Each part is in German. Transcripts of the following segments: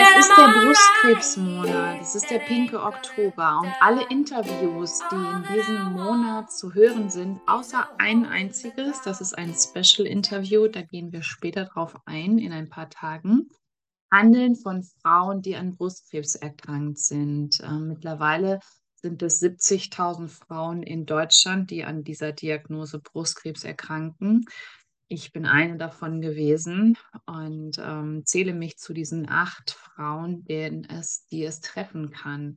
Es ist der. Brustkrebsmonat, es ist der pinke Oktober und alle Interviews, die in diesem Monat zu hören sind, außer ein einziges, das ist ein Special-Interview, da gehen wir später drauf ein, in ein paar Tagen, handeln von Frauen, die an Brustkrebs erkrankt sind. Ähm, mittlerweile sind es 70.000 Frauen in Deutschland, die an dieser Diagnose Brustkrebs erkranken. Ich bin eine davon gewesen und ähm, zähle mich zu diesen acht Frauen, denen es, die es treffen kann.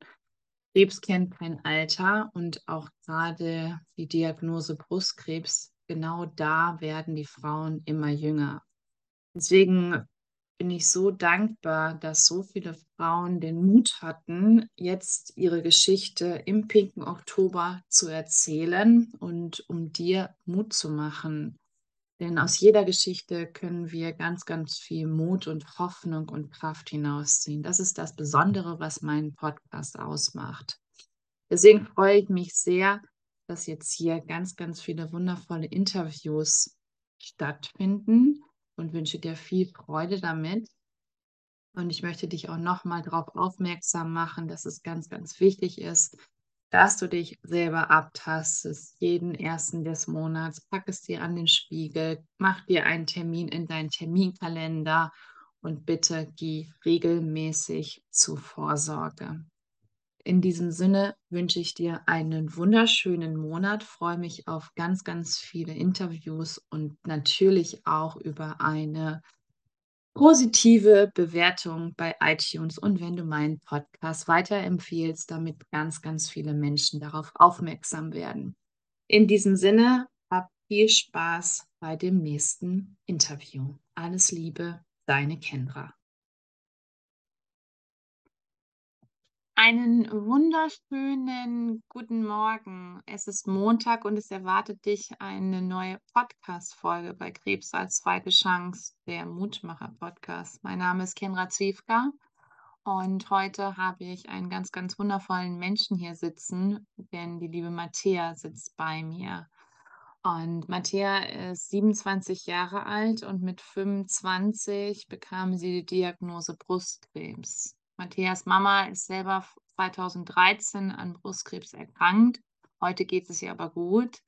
Krebs kennt kein Alter und auch gerade die Diagnose Brustkrebs, genau da werden die Frauen immer jünger. Deswegen bin ich so dankbar, dass so viele Frauen den Mut hatten, jetzt ihre Geschichte im pinken Oktober zu erzählen und um dir Mut zu machen. Denn aus jeder Geschichte können wir ganz, ganz viel Mut und Hoffnung und Kraft hinausziehen. Das ist das Besondere, was meinen Podcast ausmacht. Deswegen freue ich mich sehr, dass jetzt hier ganz, ganz viele wundervolle Interviews stattfinden und wünsche dir viel Freude damit. Und ich möchte dich auch nochmal darauf aufmerksam machen, dass es ganz, ganz wichtig ist, dass du dich selber abtastest, jeden ersten des Monats. Pack es dir an den Spiegel, mach dir einen Termin in deinen Terminkalender und bitte geh regelmäßig zur Vorsorge. In diesem Sinne wünsche ich dir einen wunderschönen Monat, freue mich auf ganz, ganz viele Interviews und natürlich auch über eine positive Bewertung bei iTunes und wenn du meinen Podcast weiterempfiehlst, damit ganz, ganz viele Menschen darauf aufmerksam werden. In diesem Sinne, hab viel Spaß bei dem nächsten Interview. Alles Liebe, deine Kendra. Einen wunderschönen guten Morgen. Es ist Montag und es erwartet dich eine neue Podcast-Folge bei Krebs als zweite Chance, der Mutmacher-Podcast. Mein Name ist Kendra Zwiefka und heute habe ich einen ganz, ganz wundervollen Menschen hier sitzen, denn die liebe Matthäa sitzt bei mir. Und Matthäa ist 27 Jahre alt und mit 25 bekam sie die Diagnose Brustkrebs. Matthäas Mama ist selber 2013 an Brustkrebs erkrankt. Heute geht es ihr aber gut.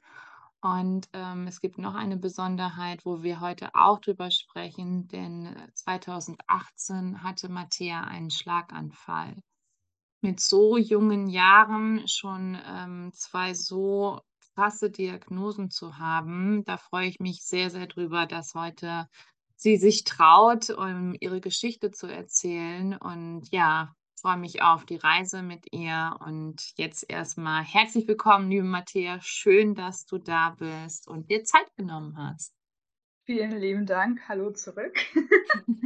Und ähm, es gibt noch eine Besonderheit, wo wir heute auch drüber sprechen, denn äh, 2018 hatte Matthäa einen Schlaganfall. Mit so jungen Jahren schon ähm, zwei so krasse Diagnosen zu haben, da freue ich mich sehr, sehr drüber, dass heute sie sich traut, um ihre Geschichte zu erzählen. Und ja, freue mich auf die Reise mit ihr. Und jetzt erstmal herzlich willkommen, liebe Matthäa. Schön, dass du da bist und dir Zeit genommen hast. Vielen lieben Dank. Hallo zurück.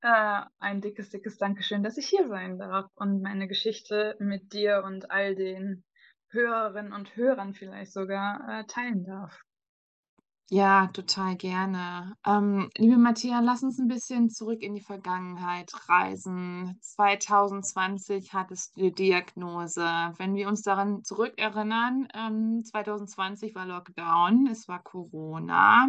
äh, ein dickes, dickes Dankeschön, dass ich hier sein darf und meine Geschichte mit dir und all den Hörerinnen und Hörern vielleicht sogar äh, teilen darf. Ja, total gerne. Ähm, liebe Matthäa, lass uns ein bisschen zurück in die Vergangenheit reisen. 2020 hattest du die Diagnose. Wenn wir uns daran zurückerinnern, ähm, 2020 war Lockdown, es war Corona.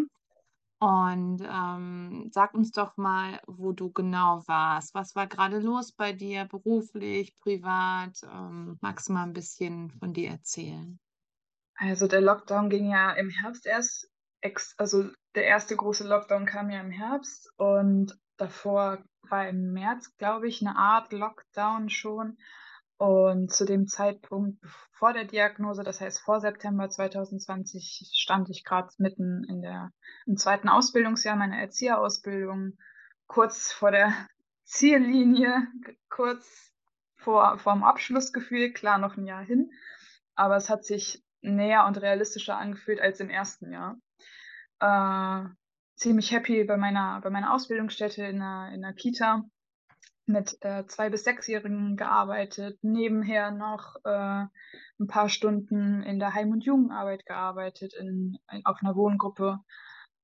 Und ähm, sag uns doch mal, wo du genau warst. Was war gerade los bei dir, beruflich, privat? Ähm, magst du mal ein bisschen von dir erzählen? Also der Lockdown ging ja im Herbst erst, ex also der erste große Lockdown kam ja im Herbst und davor war im März, glaube ich, eine Art Lockdown schon. Und zu dem Zeitpunkt vor der Diagnose, das heißt vor September 2020, stand ich gerade mitten in der, im zweiten Ausbildungsjahr meiner Erzieherausbildung, kurz vor der Ziellinie, kurz vor, vor dem Abschluss gefühlt, klar noch ein Jahr hin, aber es hat sich näher und realistischer angefühlt als im ersten Jahr. Äh, ziemlich happy bei meiner, bei meiner Ausbildungsstätte in der, in der Kita mit äh, zwei bis sechsjährigen gearbeitet, nebenher noch äh, ein paar Stunden in der Heim- und Jugendarbeit gearbeitet, in, in, auf einer Wohngruppe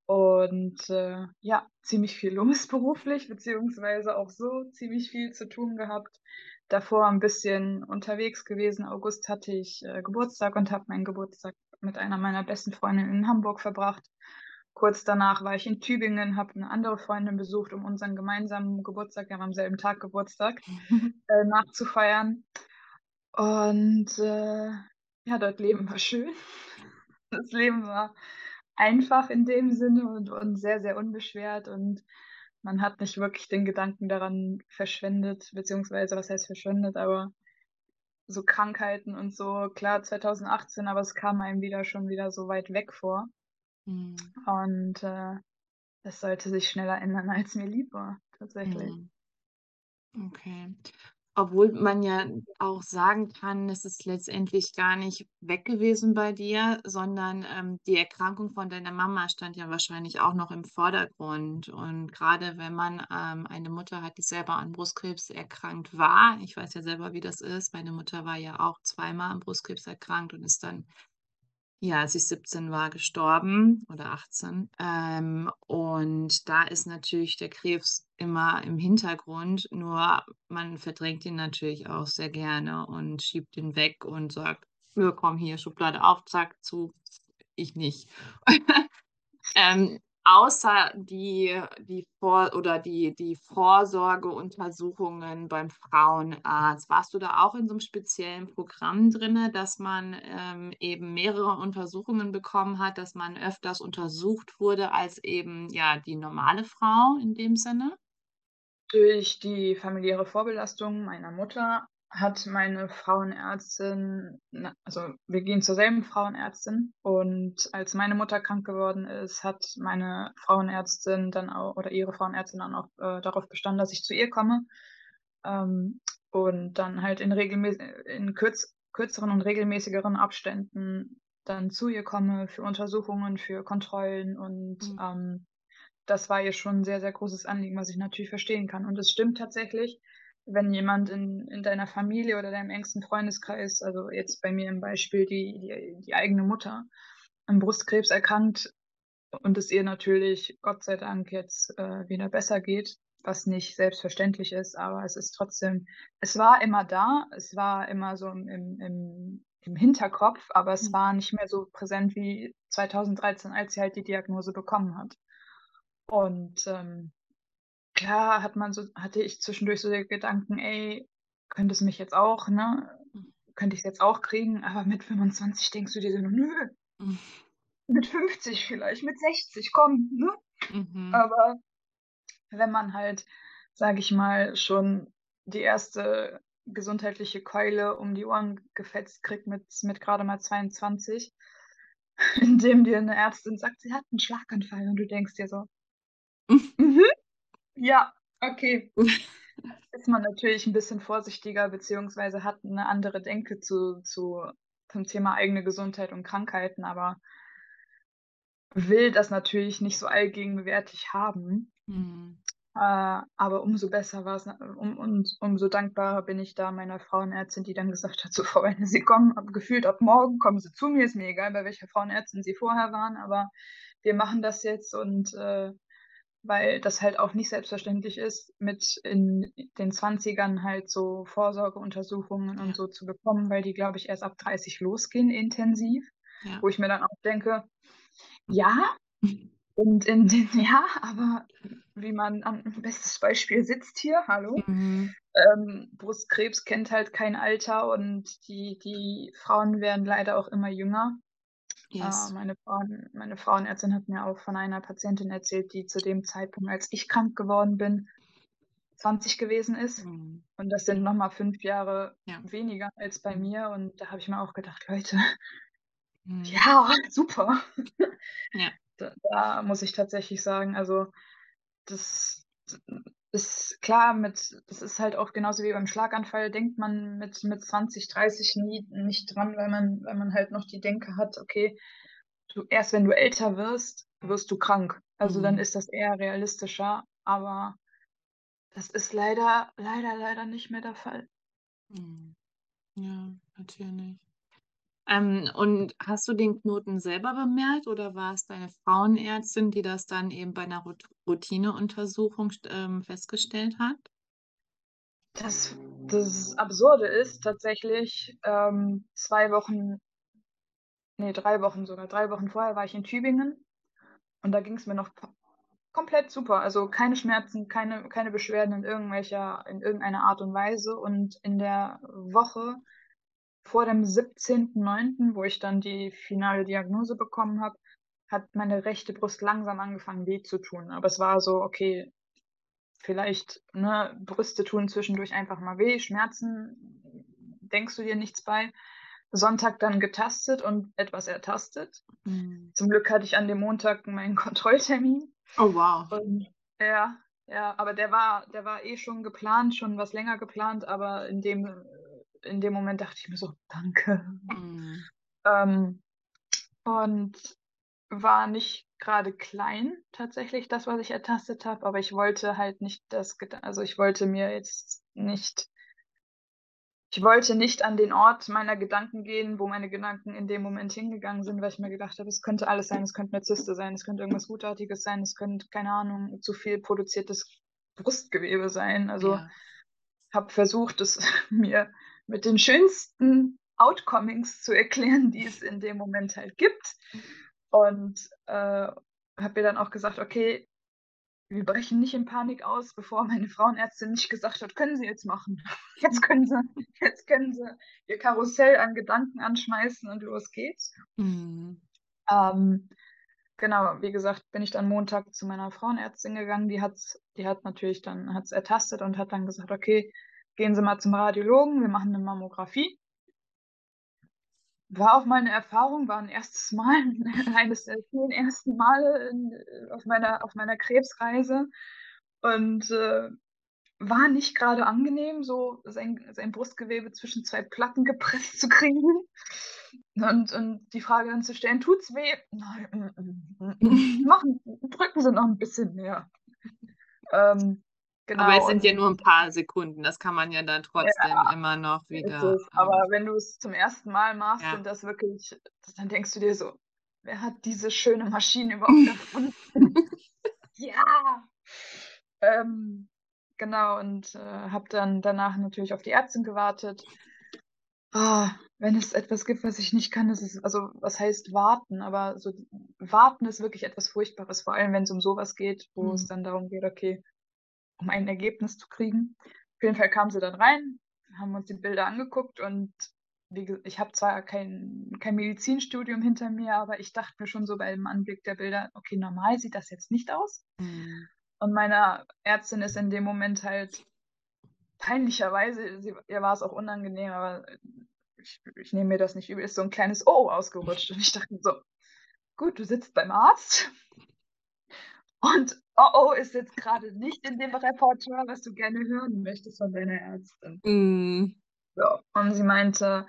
und äh, ja, ziemlich viel los beruflich, beziehungsweise auch so ziemlich viel zu tun gehabt. Davor ein bisschen unterwegs gewesen. August hatte ich äh, Geburtstag und habe meinen Geburtstag mit einer meiner besten Freundinnen in Hamburg verbracht. Kurz danach war ich in Tübingen, habe eine andere Freundin besucht, um unseren gemeinsamen Geburtstag, wir haben am selben Tag Geburtstag, äh, nachzufeiern. Und äh, ja, dort Leben war schön. Das Leben war einfach in dem Sinne und, und sehr, sehr unbeschwert und man hat nicht wirklich den Gedanken daran verschwendet, beziehungsweise was heißt verschwendet, aber so Krankheiten und so, klar 2018, aber es kam einem wieder schon wieder so weit weg vor. Mhm. Und äh, das sollte sich schneller ändern, als mir lieb war, tatsächlich. Mhm. Okay. Obwohl man ja auch sagen kann, es ist letztendlich gar nicht weg gewesen bei dir, sondern, ähm, die Erkrankung von deiner Mama stand ja wahrscheinlich auch noch im Vordergrund. Und gerade wenn man, ähm, eine Mutter hat, die selber an Brustkrebs erkrankt war ich weiß ja selber, wie das ist. Meine Mutter war ja auch zweimal an Brustkrebs erkrankt und ist dann ja, als ich 17 war, gestorben oder 18. Ähm, und da ist natürlich der Krebs immer im Hintergrund, nur man verdrängt ihn natürlich auch sehr gerne und schiebt ihn weg und sagt: „Ja, komm hier, Schublade auf, zack, zu, ich nicht.“ Ähm, Außer die die Vor oder die die Vorsorgeuntersuchungen beim Frauenarzt. Warst du da auch in so 'nem speziellen Programm drinne, dass man, ähm, eben mehrere Untersuchungen bekommen hat, dass man öfters untersucht wurde als eben, ja, die normale Frau in dem Sinne? Durch die familiäre Vorbelastung meiner Mutter hat meine Frauenärztin also, wir gehen zur selben Frauenärztin und als meine Mutter krank geworden ist, hat meine Frauenärztin dann auch oder ihre Frauenärztin dann auch, äh, darauf bestanden, dass ich zu ihr komme, ähm, und dann halt in in kürz kürzeren und regelmäßigeren Abständen dann zu ihr komme für Untersuchungen, für Kontrollen und, Mhm. ähm, das war ihr schon 'n sehr, sehr großes Anliegen, was ich natürlich verstehen kann. Und es stimmt tatsächlich, wenn jemand in in deiner Familie oder deinem engsten Freundeskreis, also jetzt bei mir im Beispiel die die die eigene Mutter, an Brustkrebs erkrankt und es ihr natürlich Gott sei Dank jetzt, äh, wieder besser geht, was nicht selbstverständlich ist, aber es ist trotzdem es war immer da, es war immer so im im im Hinterkopf, aber es Mhm. war nicht mehr so präsent wie 2013, als sie halt die Diagnose bekommen hat. Und, ähm, klar hat man so hatte ich zwischendurch so den Gedanken: „Ey, könnte es mich jetzt auch, ne Mhm. könnte ich's jetzt auch kriegen?“ Aber mit 25 denkst du dir so: „Nö.“ Mhm. Mit 50 vielleicht, mit 60, komm, ne? Mhm. Aber wenn man halt, sage ich mal, schon die erste gesundheitliche Keule um die Ohren gefetzt kriegt mit mit grade mal 22, indem dir 'ne Ärztin sagt, sie hat 'n Schlaganfall und du denkst dir so: „Mhm, ja, okay.“ Ist man natürlich 'n bisschen vorsichtiger beziehungsweise hat 'ne andere Denke zu zu zum Thema eigene Gesundheit und Krankheiten, aber will das natürlich nicht so allgegenwärtig haben. Mhm. Äh, aber umso besser war's na um und umso dankbarer bin ich da meiner Frauenärztin, die dann gesagt hat: „So, Frau Wendt, Sie kommen gefühlt ab morgen kommen Sie zu mir, ist mir egal, bei welcher Frauenärztin Sie vorher waren, aber wir machen das jetzt.“ Und, äh, weil das halt auch nicht selbstverständlich ist, mit in den 20ern halt so Vorsorgeuntersuchungen und so zu bekommen, weil die, glaube ich, erst ab 30 losgehen intensiv, Ja. wo ich mir dann auch denke: „Ja, und in den ja, aber wie man an bestes Beispiel sitzt hier, hallo. Mhm. Ähm, Brustkrebs kennt halt kein Alter und die die Frauen werden leider auch immer jünger. Äh, Yes. meine Frauen meine Frauenärztin hat mir auch von einer Patientin erzählt, die zu dem Zeitpunkt, als ich krank geworden bin, 20 gewesen ist. Mhm. Und das sind Ja. noch mal 5 Jahre Ja. weniger als bei Mhm. mir und da habe ich mir auch gedacht: „Leute, Mhm. ja, super.“ Ja. Da da muss ich tatsächlich sagen, also, das ist klar mit das ist halt auch genauso wie beim Schlaganfall denkt man mit mit 20, 30 nie nicht dran, weil man weil man halt noch die Denke hat: „Okay, du erst wenn du älter wirst, wirst du krank.“ Also, dann Mhm. ist das eher realistischer, aber das ist leider, leider, leider nicht mehr der Fall. Mhm. Ja, natürlich. Ähm, und hast du den Knoten selber bemerkt oder war's deine Frauenärztin, die das dann eben bei 'ner Rut Routineuntersuchung ähm, festgestellt hat? Das das Absurde ist tatsächlich, ähm, 2 Wochen ne, 3 Wochen sogar 3 Wochen vorher war ich in Tübingen Und da ging es mir noch komplett super. Also keine Schmerzen, keine, keine Beschwerden in irgendwelcher, in irgendeiner Art und Weise. Und in der Woche vor dem 17.09., wo ich dann die finale Diagnose bekommen habe, hat meine rechte Brust langsam angefangen weh zu tun. Aber es war so, okay, vielleicht, ne, Brüste tun zwischendurch einfach mal weh, Schmerzen, denkst du dir nichts bei. Sonntag dann getastet und etwas ertastet. Mhm. Zum Glück hatte ich an dem Montag meinen Kontrolltermin. Oh wow. Und, ja, ja, aber der war, der war eh schon geplant, schon was länger geplant, aber in dem, in dem Moment dachte ich mir so, danke. Mhm. Ähm, und war nicht gerade klein, tatsächlich, das, was ich ertastet habe, aber ich wollte halt nicht das, also ich wollte mir jetzt nicht, ich wollte nicht an den Ort meiner Gedanken gehen, wo meine Gedanken in dem Moment hingegangen sind, weil ich mir gedacht habe, es könnte alles sein, es könnte eine Zyste sein, es könnte irgendwas Gutartiges sein, es könnte, keine Ahnung, zu viel produziertes Brustgewebe sein. Also ja. habe versucht, es mir mit den schönsten Outcomings zu erklären, die es in dem Moment halt gibt. Und äh, habe mir dann auch gesagt, okay, wir brechen nicht in Panik aus, bevor meine Frauenärztin nicht gesagt hat, können Sie jetzt machen. Jetzt können Sie, jetzt können Sie Ihr Karussell an Gedanken anschmeißen und los geht's. Mhm. Ähm, genau, wie gesagt, bin ich dann Montag zu meiner Frauenärztin gegangen. Die hat die hat natürlich dann hat's ertastet und hat dann gesagt, okay, gehen Sie mal zum Radiologen, wir machen eine Mammographie war auch meine Erfahrung, war ein erstes Mal, eines der vielen ersten Male in, auf, meiner, auf meiner Krebsreise und äh, war nicht gerade angenehm, so sein, sein Brustgewebe zwischen zwei Platten gepresst zu kriegen und, und die Frage dann zu stellen, tut's weh? Nein, machen, drücken Sie noch ein bisschen mehr. Ähm, Genau. Aber es sind ja nur ein paar Sekunden, das kann man ja dann trotzdem ja, immer noch wieder. Aber ähm, wenn du es zum ersten Mal machst ja. und das wirklich, dann denkst du dir so, wer hat diese schöne Maschine überhaupt erfunden? ja! Ähm, genau, und äh, habe dann danach natürlich auf die Ärztin gewartet. Oh, wenn es etwas gibt, was ich nicht kann, ist es, also was heißt warten, aber so warten ist wirklich etwas Furchtbares, vor allem wenn es um sowas geht, wo mhm. es dann darum geht, okay, um ein Ergebnis zu kriegen. Auf jeden Fall kam sie dann rein, haben uns die Bilder angeguckt und wie, ich habe zwar kein, kein Medizinstudium hinter mir, aber ich dachte mir schon so beim Anblick der Bilder, okay, normal sieht das jetzt nicht aus. Mhm. Und meiner Ärztin ist in dem Moment halt peinlicherweise, sie, ihr war es auch unangenehm, aber ich, ich nehme mir das nicht übel, ist so ein kleines O ausgerutscht. Und ich dachte mir so, gut, du sitzt beim Arzt und oh oh ist jetzt gerade nicht in dem Repertoire, was du gerne hören möchtest von deiner Ärztin. Mm. So. Und sie meinte,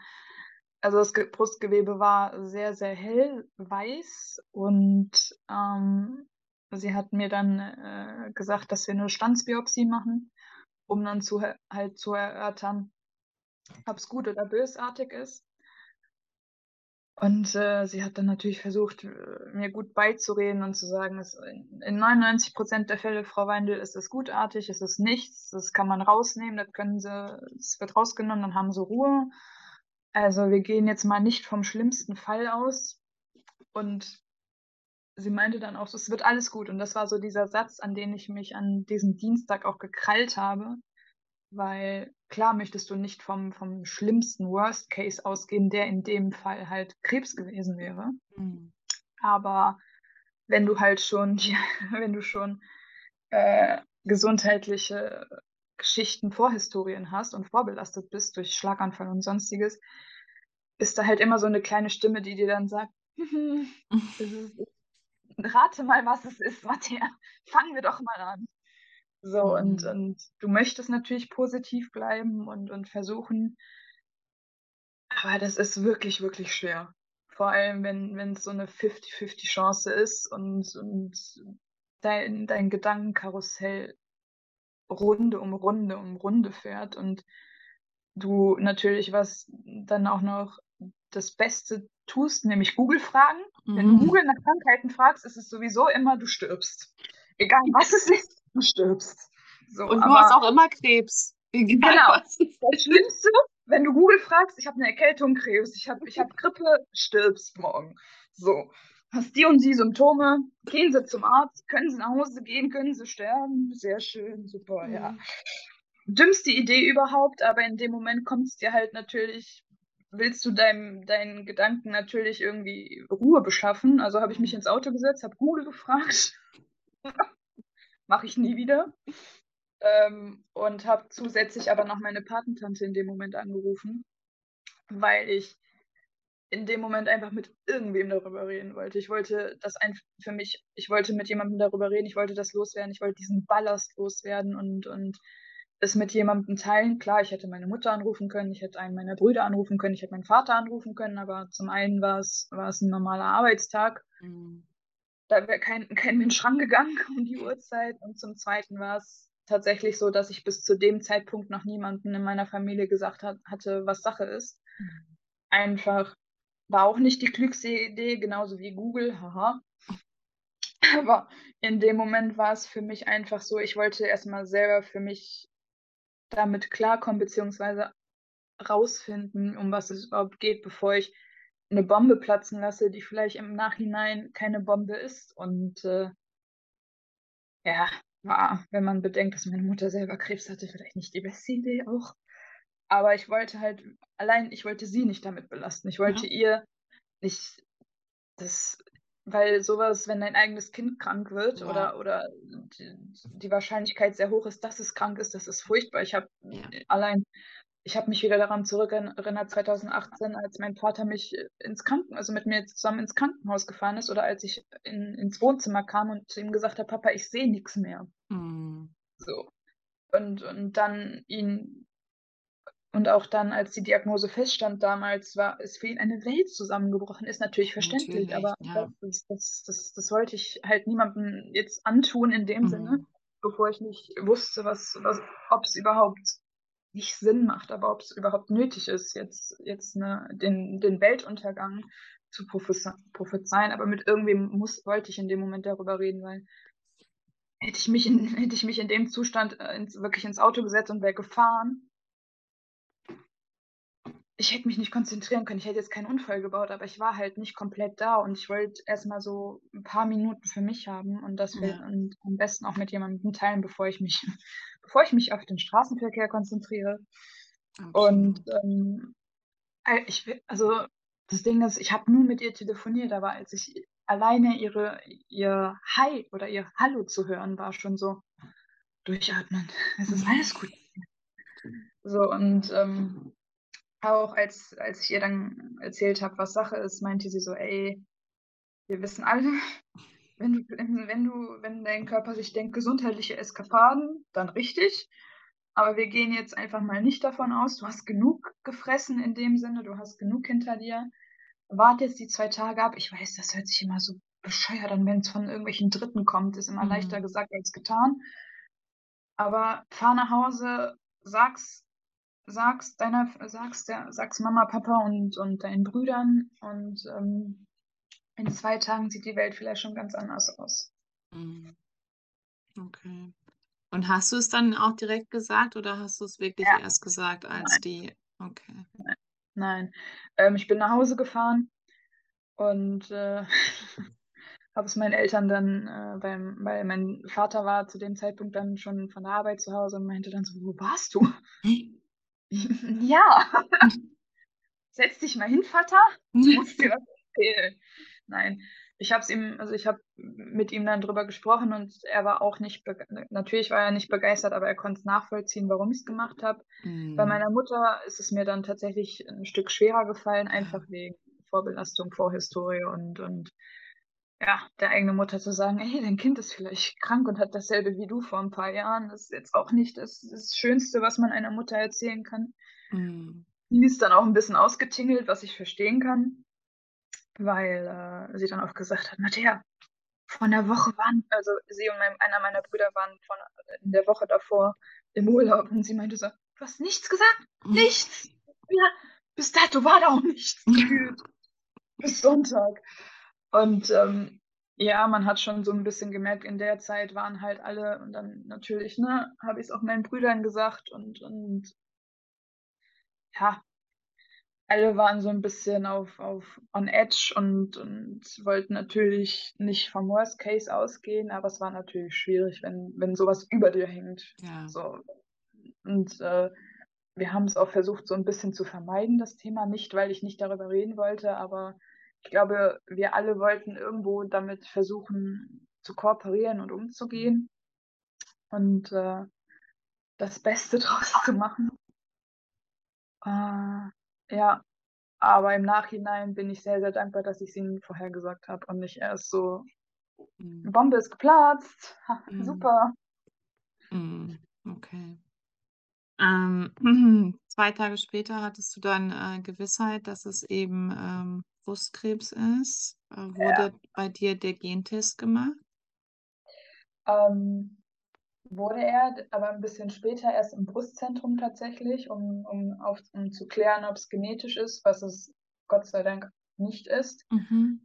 also das Brustgewebe war sehr, sehr hell weiß und ähm, sie hat mir dann äh, gesagt, dass wir eine Stanzbiopsie machen, um dann zu, halt zu erörtern, ob es gut oder bösartig ist. Und äh, sie hat dann natürlich versucht, äh, mir gut beizureden und zu sagen, es, in 99 Prozent der Fälle, Frau Weindel, ist es gutartig, ist es nichts, das kann man rausnehmen, das können sie, es wird rausgenommen, dann haben sie Ruhe. Also wir gehen jetzt mal nicht vom schlimmsten Fall aus. Und sie meinte dann auch, es wird alles gut. Und das war so dieser Satz, an den ich mich an diesem Dienstag auch gekrallt habe, weil klar möchtest du nicht vom, vom schlimmsten Worst Case ausgehen, der in dem Fall halt Krebs gewesen wäre. Mhm. Aber wenn du halt schon, wenn du schon äh, gesundheitliche Geschichten, Vorhistorien hast und vorbelastet bist durch Schlaganfall und sonstiges, ist da halt immer so eine kleine Stimme, die dir dann sagt, ist, rate mal, was es ist, Matthias. Fangen wir doch mal an. So, mhm. und, und du möchtest natürlich positiv bleiben und, und versuchen, aber das ist wirklich, wirklich schwer. Vor allem, wenn wenn es so eine 50-50 Chance ist und, und dein, dein Gedankenkarussell Runde um Runde um Runde fährt und du natürlich was dann auch noch das Beste tust, nämlich Google fragen. Mhm. Wenn du mhm. Google nach Krankheiten fragst, ist es sowieso immer, du stirbst. Egal was es ist, du stirbst. So, und du hast auch immer Krebs. Egal genau. Was. Das Schlimmste, wenn du Google fragst, ich habe eine Erkältung, Krebs, ich habe ich hab Grippe, stirbst morgen. So. hast die und die Symptome, gehen Sie zum Arzt, können Sie nach Hause gehen, können Sie sterben. Sehr schön, super, ja. Mhm. Dümmste Idee überhaupt, aber in dem Moment kommt es dir halt natürlich, willst du deinem, deinen Gedanken natürlich irgendwie Ruhe beschaffen. Also habe ich mich Mhm. ins Auto gesetzt, habe Google gefragt. Mache ich nie wieder. Ähm, und habe zusätzlich aber noch meine Patentante in dem Moment angerufen, weil ich in dem Moment einfach mit irgendwem darüber reden wollte. Ich wollte das einfach für mich, ich wollte mit jemandem darüber reden, ich wollte das loswerden, ich wollte diesen Ballast loswerden und, und es mit jemandem teilen. Klar, ich hätte meine Mutter anrufen können, ich hätte einen meiner Brüder anrufen können, ich hätte meinen Vater anrufen können, aber zum einen war es, war es ein normaler Arbeitstag. Mhm. Da wäre kein, kein Mensch rangegangen um die Uhrzeit. Und zum zweiten war es tatsächlich so, dass ich bis zu dem Zeitpunkt noch niemanden in meiner Familie gesagt hat, hatte, was Sache ist. Mhm. Einfach war auch nicht die klügste Idee, genauso wie Google, haha. Aber in dem Moment war es für mich einfach so, ich wollte erstmal selber für mich damit klarkommen, beziehungsweise rausfinden, um was es überhaupt geht, bevor ich eine Bombe platzen lasse, die vielleicht im Nachhinein keine Bombe ist. Und äh, ja, war, wenn man bedenkt, dass meine Mutter selber Krebs hatte, vielleicht nicht die beste Idee auch. Aber ich wollte halt, allein, ich wollte sie nicht damit belasten. Ich wollte Ja. ihr nicht das, weil sowas, wenn dein eigenes Kind krank wird Ja. oder, oder die, die Wahrscheinlichkeit sehr hoch ist, dass es krank ist, das ist furchtbar. Ich habe Ja. allein, ich habe mich wieder daran zurückerinnert, 2018, als mein Vater mich ins Kranken, also mit mir zusammen ins Krankenhaus gefahren ist oder als ich in, ins Wohnzimmer kam und zu ihm gesagt habe, Papa, ich sehe nichts mehr. Mhm. So. Und, und dann ihn, und auch dann, als die Diagnose feststand damals, war ist für ihn eine Welt zusammengebrochen. Ist natürlich verständlich, Natürlich, aber ja. das, das, das, das wollte ich halt niemandem jetzt antun in dem Sinne, Mhm. bevor ich nicht wusste, was, was, ob es überhaupt nicht Sinn macht, aber ob es überhaupt nötig ist, jetzt, jetzt ne, den, den Weltuntergang zu prophezeien. Aber mit irgendwem muss, wollte ich in dem Moment darüber reden, weil hätte ich mich in, hätte ich mich in dem Zustand äh, ins, wirklich ins Auto gesetzt und wäre gefahren, ich hätte mich nicht konzentrieren können. Ich hätte jetzt keinen Unfall gebaut, aber ich war halt nicht komplett da und ich wollte erstmal so ein paar Minuten für mich haben und das Ja. und am besten auch mit jemandem teilen, bevor ich mich, bevor ich mich auf den Straßenverkehr konzentriere. Und Absolut. ähm, äh, ich also das Ding ist, ich habe nur mit ihr telefoniert, aber als ich alleine ihre, ihr Hi oder ihr Hallo zu hören, war schon so durchatmen. Es ist alles gut. So, und ähm, auch als, als ich ihr dann erzählt habe, was Sache ist, meinte sie so, ey, wir wissen alle, wenn du, wenn du, wenn dein Körper sich denkt, gesundheitliche Eskapaden, dann richtig. Aber wir gehen jetzt einfach mal nicht davon aus, du hast genug gefressen in dem Sinne, du hast genug hinter dir. Warte jetzt die zwei Tage ab. Ich weiß, das hört sich immer so bescheuert an, wenn es von irgendwelchen Dritten kommt, ist immer leichter Mhm. gesagt als getan. Aber fahr nach Hause, sag's, sag's deiner, sag's der, sag's Mama, Papa und, und deinen Brüdern und ähm, in zwei Tagen sieht die Welt vielleicht schon ganz anders aus. Mhm. Okay. Und hast du es dann auch direkt gesagt oder hast du es wirklich Ja, erst gesagt, als nein, die okay. nein, nein. Ähm, ich bin nach Hause gefahren und äh, habe es meinen Eltern dann, äh, beim, weil mein Vater war zu dem Zeitpunkt dann schon von der Arbeit zu Hause und meinte dann so, wo warst du? ja, setz dich mal hin, Vater. Ich muss dir was erzählen. Nein, ich habe es ihm, also ich habe mit ihm dann drüber gesprochen und er war auch nicht, natürlich war er nicht begeistert, aber er konnte es nachvollziehen, warum ich es gemacht habe. Bei Mhm. meiner Mutter ist es mir dann tatsächlich ein Stück schwerer gefallen, einfach wegen Vorbelastung, Vorhistorie und, und ja, der eigenen Mutter zu sagen, ey, dein Kind ist vielleicht krank und hat dasselbe wie du vor ein paar Jahren. Das ist jetzt auch nicht das, das Schönste, was man einer Mutter erzählen kann. Mhm. Die ist dann auch ein bisschen ausgetingelt, was ich verstehen kann, weil äh, sie dann auch gesagt hat, Matthäa, von der Woche waren, also sie und mein, einer meiner Brüder waren von, in der Woche davor im Urlaub und sie meinte so, du hast nichts gesagt? Nichts! Ja, bis dato war da auch nichts gefühlt. Bis Sonntag. Und ähm, ja, man hat schon so ein bisschen gemerkt, in der Zeit waren halt alle, und dann natürlich, ne, habe ich es auch meinen Brüdern gesagt und, und ja, alle waren so ein bisschen auf, auf on edge und, und wollten natürlich nicht vom Worst Case ausgehen, aber es war natürlich schwierig, wenn, wenn sowas über dir hängt. Ja. So. Und äh, wir haben es auch versucht, so ein bisschen zu vermeiden, das Thema. Nicht, weil ich nicht darüber reden wollte, aber ich glaube, wir alle wollten irgendwo damit versuchen zu kooperieren und umzugehen und äh, das Beste draus zu machen. Äh, ja, aber im Nachhinein bin ich sehr, sehr dankbar, dass ich es ihnen vorher gesagt habe und nicht erst so, Mhm. Bombe ist geplatzt, Mhm. super. Mhm. Okay. Ähm, zwei Tage später hattest du dann äh, Gewissheit, dass es eben ähm, Brustkrebs ist. Äh, wurde bei dir der Gentest gemacht? Ähm, wurde er, aber ein bisschen später erst im Brustzentrum tatsächlich, um, um, auf, um zu klären, ob es genetisch ist, was es Gott sei Dank nicht ist. Mhm.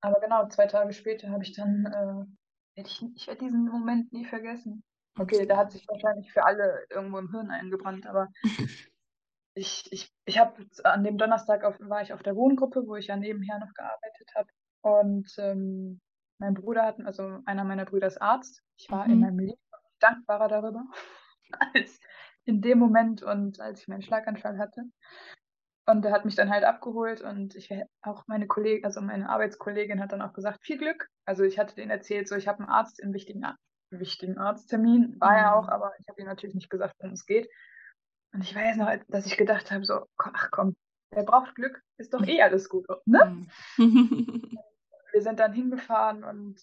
Aber genau, zwei Tage später habe ich dann, äh, ich, ich werde diesen Moment nie vergessen. Okay, der hat sich wahrscheinlich für alle irgendwo im Hirn eingebrannt, aber ich, ich, ich habe an dem Donnerstag auf, war ich auf der Wohngruppe, wo ich ja nebenher noch gearbeitet habe. Und ähm, mein Bruder hat, also einer meiner Brüder ist Arzt. Ich war in Mhm. meinem Leben dankbarer darüber, als in dem Moment und als ich meinen Schlaganfall hatte. Und er hat mich dann halt abgeholt und ich auch meine Kollegin, also meine Arbeitskollegin hat dann auch gesagt, viel Glück. Also ich hatte denen erzählt, so ich habe einen Arzt, einen wichtigen, wichtigen Arzttermin, war er Mhm. auch, aber ich habe ihm natürlich nicht gesagt, worum es geht. Und ich weiß noch, dass ich gedacht habe, so, ach komm, wer braucht Glück, ist doch eh alles gut, ne? Mhm. Wir sind dann hingefahren und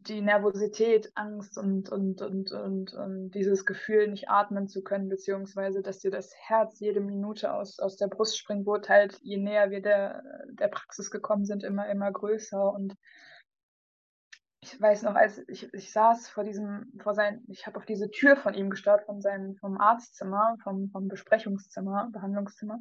die Nervosität, Angst und, und, und, und, und dieses Gefühl, nicht atmen zu können, beziehungsweise, dass dir das Herz jede Minute aus, aus der Brust springt, wurde halt, je näher wir der, der Praxis gekommen sind, immer, immer größer. Und ich weiß noch, als ich, ich saß vor diesem, vor sein, ich habe auf diese Tür von ihm gestarrt, von seinem, vom Arztzimmer, vom, vom Besprechungszimmer, Behandlungszimmer.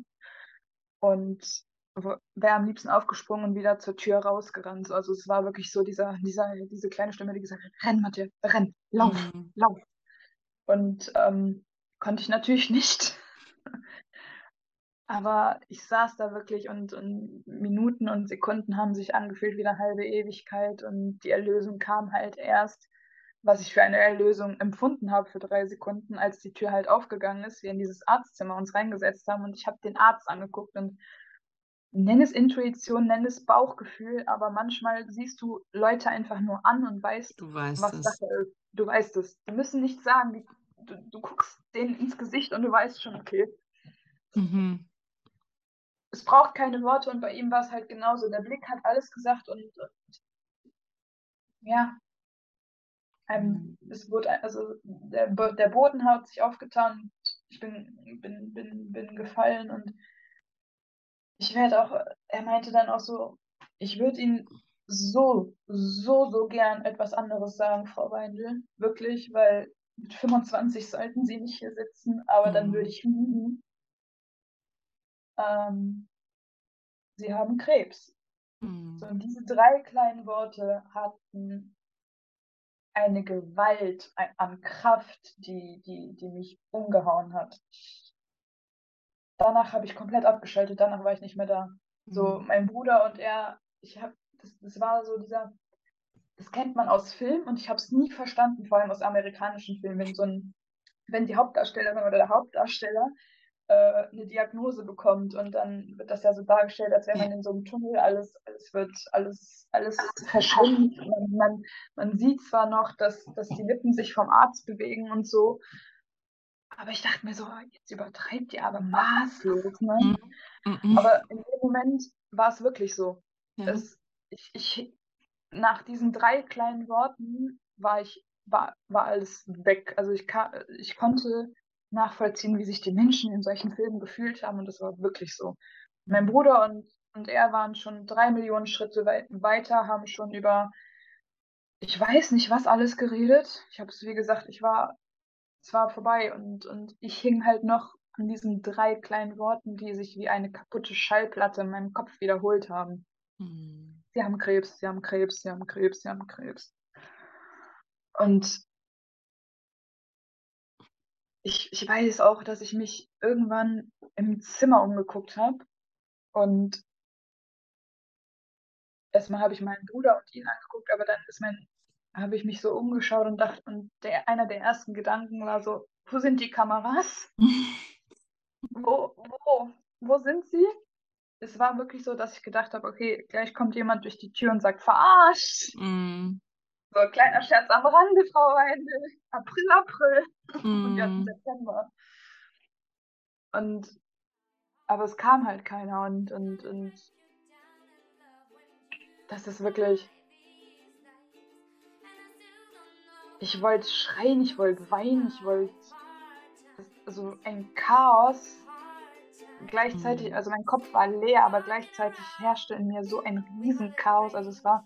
Und wäre am liebsten aufgesprungen und wieder zur Tür rausgerannt. So, Also es war wirklich so dieser, dieser, diese kleine Stimme, die gesagt hat, renn, Mathieu, renn, lauf, Mhm. lauf. Und ähm, konnte ich natürlich nicht. Aber ich saß da wirklich und, und Minuten und Sekunden haben sich angefühlt wie eine halbe Ewigkeit und die Erlösung kam halt erst, was ich für eine Erlösung empfunden habe für drei Sekunden, als die Tür halt aufgegangen ist, wir in dieses Arztzimmer uns reingesetzt haben und ich habe den Arzt angeguckt und nenn es Intuition, nenn es Bauchgefühl, aber manchmal siehst du Leute einfach nur an und weißt, Du weißt was es. Sache ist. Du weißt es. Die müssen nichts sagen. Du, du guckst denen ins Gesicht und du weißt schon, okay, Mhm. es braucht keine Worte und bei ihm war es halt genauso. Der Blick hat alles gesagt und, und ja, ähm, es wurde, also der, der Boden hat sich aufgetan und ich bin, bin, bin, bin gefallen und ich werde auch, er meinte dann auch so, ich würde Ihnen so, so, so gern etwas anderes sagen, Frau Weindl, wirklich, weil mit 25 sollten Sie nicht hier sitzen, aber dann Mhm. würde ich lügen. Ähm, Sie haben Krebs. Mhm. So, und diese drei kleinen Worte hatten eine Gewalt an Kraft, die, die, die mich umgehauen hat. Danach habe ich komplett abgeschaltet, danach war ich nicht mehr da. So, Mhm. mein Bruder und er, ich habe, das, das war so dieser, das kennt man aus Film und ich habe es nie verstanden, vor allem aus amerikanischen Filmen, wenn so ein, wenn die Hauptdarstellerin oder der Hauptdarsteller äh, eine Diagnose bekommt und dann wird das ja so dargestellt, als wäre man in so einem Tunnel, alles, alles wird, alles, alles verschwimmt. Man, man, man sieht zwar noch, dass, dass die Lippen sich vom Arzt bewegen und so, aber ich dachte mir so, jetzt übertreibt ihr aber maßlos, ne? Mhm. Mhm. Aber in dem Moment war es wirklich so. Ja. Es, ich, ich, nach diesen drei kleinen Worten war ich, war, war alles weg. Also ich, ich konnte nachvollziehen, wie sich die Menschen in solchen Filmen gefühlt haben und das war wirklich so. Mein Bruder und, und er waren schon drei Millionen Schritte wei weiter, haben schon über, ich weiß nicht was alles geredet. Ich habe es, wie gesagt, ich war, es war vorbei und, und ich hing halt noch an diesen drei kleinen Worten, die sich wie eine kaputte Schallplatte in meinem Kopf wiederholt haben. Mhm. Sie haben Krebs, sie haben Krebs, sie haben Krebs, sie haben Krebs. Und ich, ich weiß auch, dass ich mich irgendwann im Zimmer umgeguckt habe und erstmal habe ich meinen Bruder und ihn angeguckt, aber dann ist mein, habe ich mich so umgeschaut und dachte, und der, einer der ersten Gedanken war so, wo sind die Kameras? wo, wo, wo sind sie? Es war wirklich so, dass ich gedacht habe, okay, gleich kommt jemand durch die Tür und sagt, verarscht. Mm. So, kleiner Scherz am Rande, Frau Weinde. April, April. Und wir hatten Mm. September. Und, aber es kam halt keiner und, und, und das ist wirklich, ich wollte schreien, ich wollte weinen, ich wollte, also ein Chaos. Gleichzeitig, Mhm. also mein Kopf war leer, aber gleichzeitig herrschte in mir so ein Riesenchaos. Also es war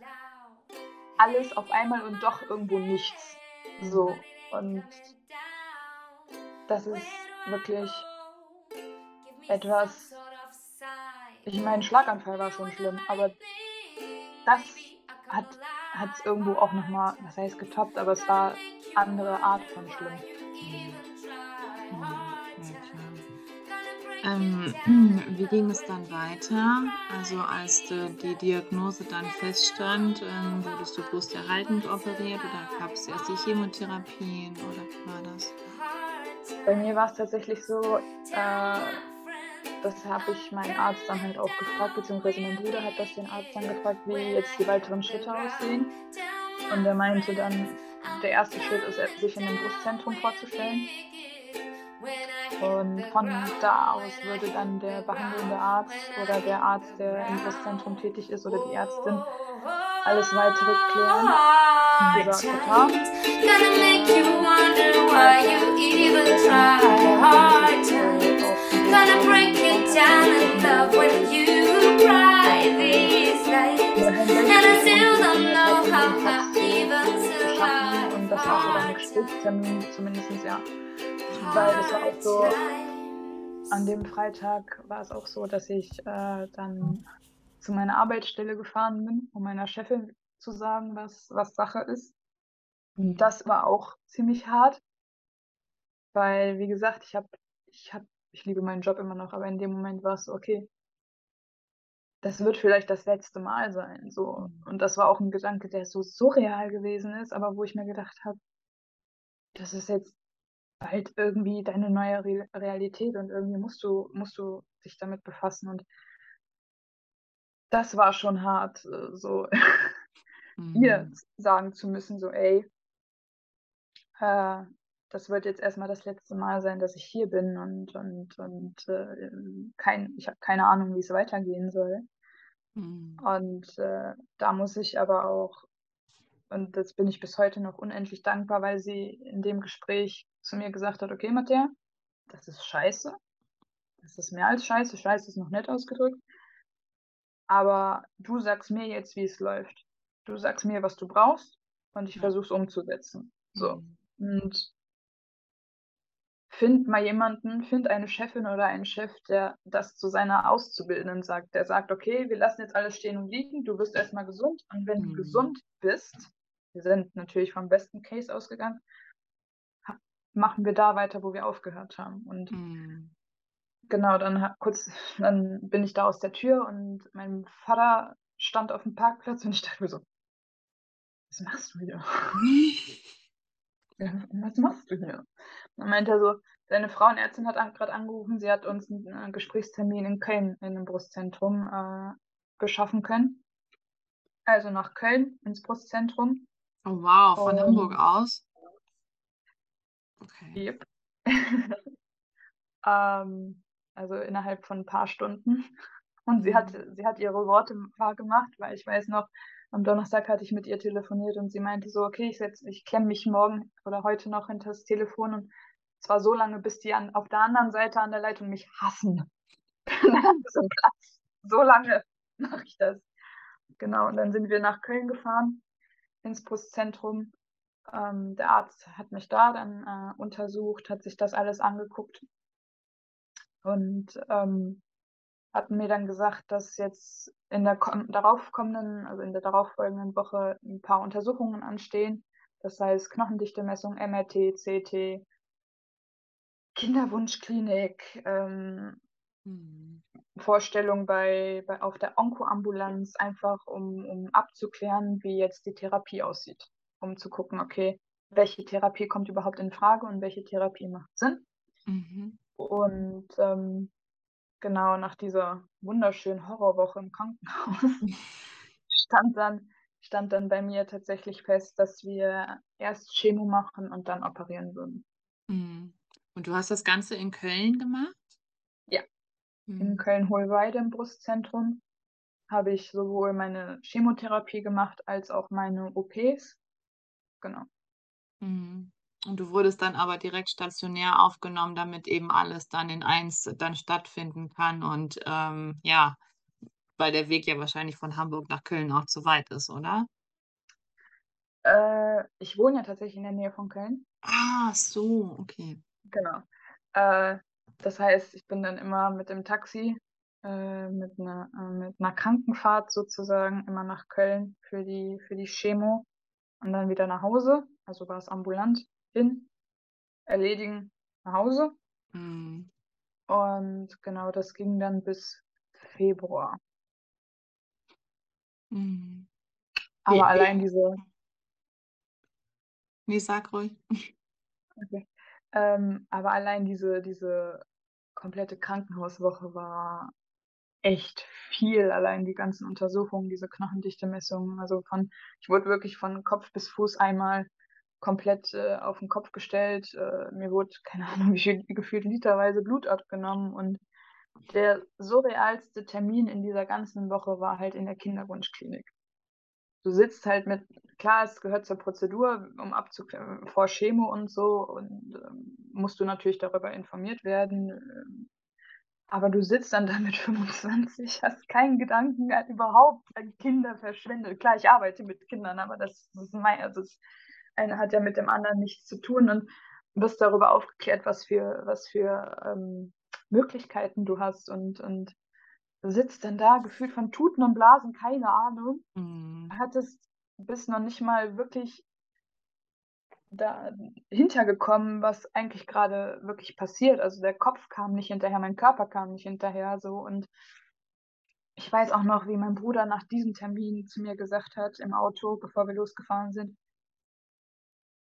alles auf einmal und doch irgendwo nichts. So. Und das ist wirklich etwas. Ich meine, Schlaganfall war schon schlimm, aber das hat es irgendwo auch nochmal, was heißt getoppt, aber es war andere Art von schlimm. Mm. Ja, klar. Ähm, wie ging es dann weiter? Also als die Diagnose dann feststand, ähm, wurdest du brusterhaltend operiert oder gab es erst die Chemotherapien oder wie war das? Bei mir war es tatsächlich so, äh, das habe ich meinen Arzt dann halt auch gefragt, beziehungsweise mein Bruder hat das den Arzt dann gefragt, wie jetzt die weiteren Schritte aussehen. Und er meinte dann, der erste Schritt ist, sich in dem Brustzentrum vorzustellen. Und von da aus würde dann der behandelnde Arzt oder der Arzt, der im Brustzentrum tätig ist oder die Ärztin alles weitere klären. Gesagt. Und das war dann ein Gesprächstermin, zumindest ja. Weil es war auch so, an dem Freitag war es auch so, dass ich äh, dann zu meiner Arbeitsstelle gefahren bin, um meiner Chefin zu sagen, was, was Sache ist. Und das war auch ziemlich hart, weil, wie gesagt, ich habe, ich habe, ich liebe meinen Job immer noch, aber in dem Moment war es so, okay, das wird vielleicht das letzte Mal sein, so. Und das war auch ein Gedanke, der so surreal gewesen ist, aber wo ich mir gedacht habe, das ist jetzt bald irgendwie deine neue Re Realität und irgendwie musst du, musst du dich damit befassen. Und das war schon hart, äh, so ihr Mhm. sagen zu müssen, so, ey, äh, das wird jetzt erstmal das letzte Mal sein, dass ich hier bin und, und, und äh, kein, ich habe keine Ahnung, wie es weitergehen soll. Mhm. Und äh, da muss ich aber auch, und das bin ich bis heute noch unendlich dankbar, weil sie in dem Gespräch zu mir gesagt hat, okay, Mattea, das ist scheiße. Das ist mehr als scheiße. Scheiße ist noch nett ausgedrückt. Aber du sagst mir jetzt, wie es läuft. Du sagst mir, was du brauchst und ich Ja. versuche es umzusetzen. So. Mhm. Und find mal jemanden, find eine Chefin oder einen Chef, der das zu seiner Auszubildenden sagt. Der sagt, okay, wir lassen jetzt alles stehen und liegen, du wirst erstmal gesund und wenn du Mhm. gesund bist, wir sind natürlich vom besten Case ausgegangen, machen wir da weiter, wo wir aufgehört haben. Und Mhm. genau, dann kurz, dann bin ich da aus der Tür und mein Vater stand auf dem Parkplatz und ich dachte mir so, was machst du hier? Ja, was machst du hier? Dann meinte er so, seine Frauenärztin hat an, gerade angerufen, sie hat uns einen äh, Gesprächstermin in Köln in einem Brustzentrum äh, geschaffen können. Also nach Köln ins Brustzentrum. Oh wow, von Und- Hamburg aus? Okay. Yep. ähm, also innerhalb von ein paar Stunden. Und sie hat, sie hat ihre Worte wahr gemacht, weil ich weiß noch, am Donnerstag hatte ich mit ihr telefoniert und sie meinte so, okay, ich setz, ich klemme mich morgen oder heute noch hinter das Telefon und zwar so lange, bis die an, auf der anderen Seite an der Leitung mich hassen. so lange mache ich das. Genau, und dann sind wir nach Köln gefahren, ins Brustzentrum. Ähm, der Arzt hat mich da dann äh, untersucht, hat sich das alles angeguckt und ähm, hat mir dann gesagt, dass jetzt in der kom- daraufkommenden, also in der darauffolgenden Woche ein paar Untersuchungen anstehen. Das heißt Knochendichte-Messung, MRT, CT, Kinderwunschklinik, ähm, Mhm. Vorstellung bei, bei auf der Onkoambulanz, einfach um, um abzuklären, wie jetzt die Therapie aussieht. Um zu gucken, okay, welche Therapie kommt überhaupt in Frage und welche Therapie macht Sinn. Mhm. Und ähm, genau nach dieser wunderschönen Horrorwoche im Krankenhaus stand dann, stand dann bei mir tatsächlich fest, dass wir erst Chemo machen und dann operieren würden. Mhm. Und du hast das Ganze in Köln gemacht? Ja. In Mhm. Köln-Hohlweide im Brustzentrum habe ich sowohl meine Chemotherapie gemacht als auch meine OPs. Genau. Mhm. Und du wurdest dann aber direkt stationär aufgenommen, damit eben alles dann in eins dann stattfinden kann und, ähm, ja, weil der Weg ja wahrscheinlich von Hamburg nach Köln auch zu weit ist, oder? Äh, ich wohne ja tatsächlich in der Nähe von Köln. Ah, so, okay. Genau. Äh, das heißt, ich bin dann immer mit dem Taxi, äh, mit 'ner äh, mit 'ner Krankenfahrt sozusagen immer nach Köln für die für die Chemo und dann wieder nach Hause. Also war's ambulant hin, erledigen, nach Hause. Mhm. Und genau, das ging dann bis Februar. Mhm. Aber wie allein diese Ne, sag ruhig. okay. Ähm, aber allein diese diese komplette Krankenhauswoche war echt viel. Allein die ganzen Untersuchungen, diese Knochendichte-Messungen. Also von ich wurde wirklich von Kopf bis Fuß einmal komplett, äh, auf 'n Kopf gestellt. Äh, mir wurde, keine Ahnung, wie viel gefühlt literweise Blut abgenommen und der surrealste Termin in dieser ganzen Woche war halt in der Kinderwunschklinik. Du sitzt halt mit klar, es gehört zur Prozedur, um abzuklären vor Chemo und so und, ähm, musst du natürlich darüber informiert werden, ähm, aber du sitzt dann da mit 25, hast keinen Gedanken an überhaupt an Kinder verschwendet. Klar, ich arbeite mit Kindern, aber das das ist mei also das eine hat ja mit dem anderen nichts zu tun und wirst darüber aufgeklärt, was für was für, ähm, Möglichkeiten du hast und und sitzt dann da gefühlt von Tuten und Blasen, keine Ahnung. Mhm. Hattest bist noch nicht mal wirklich dahinter gekommen, was eigentlich grade wirklich passiert. Also, der Kopf kam nicht hinterher, mein Körper kam nicht hinterher so und ich weiß auch noch, wie mein Bruder nach diesem Termin zu mir gesagt hat im Auto, bevor wir losgefahren sind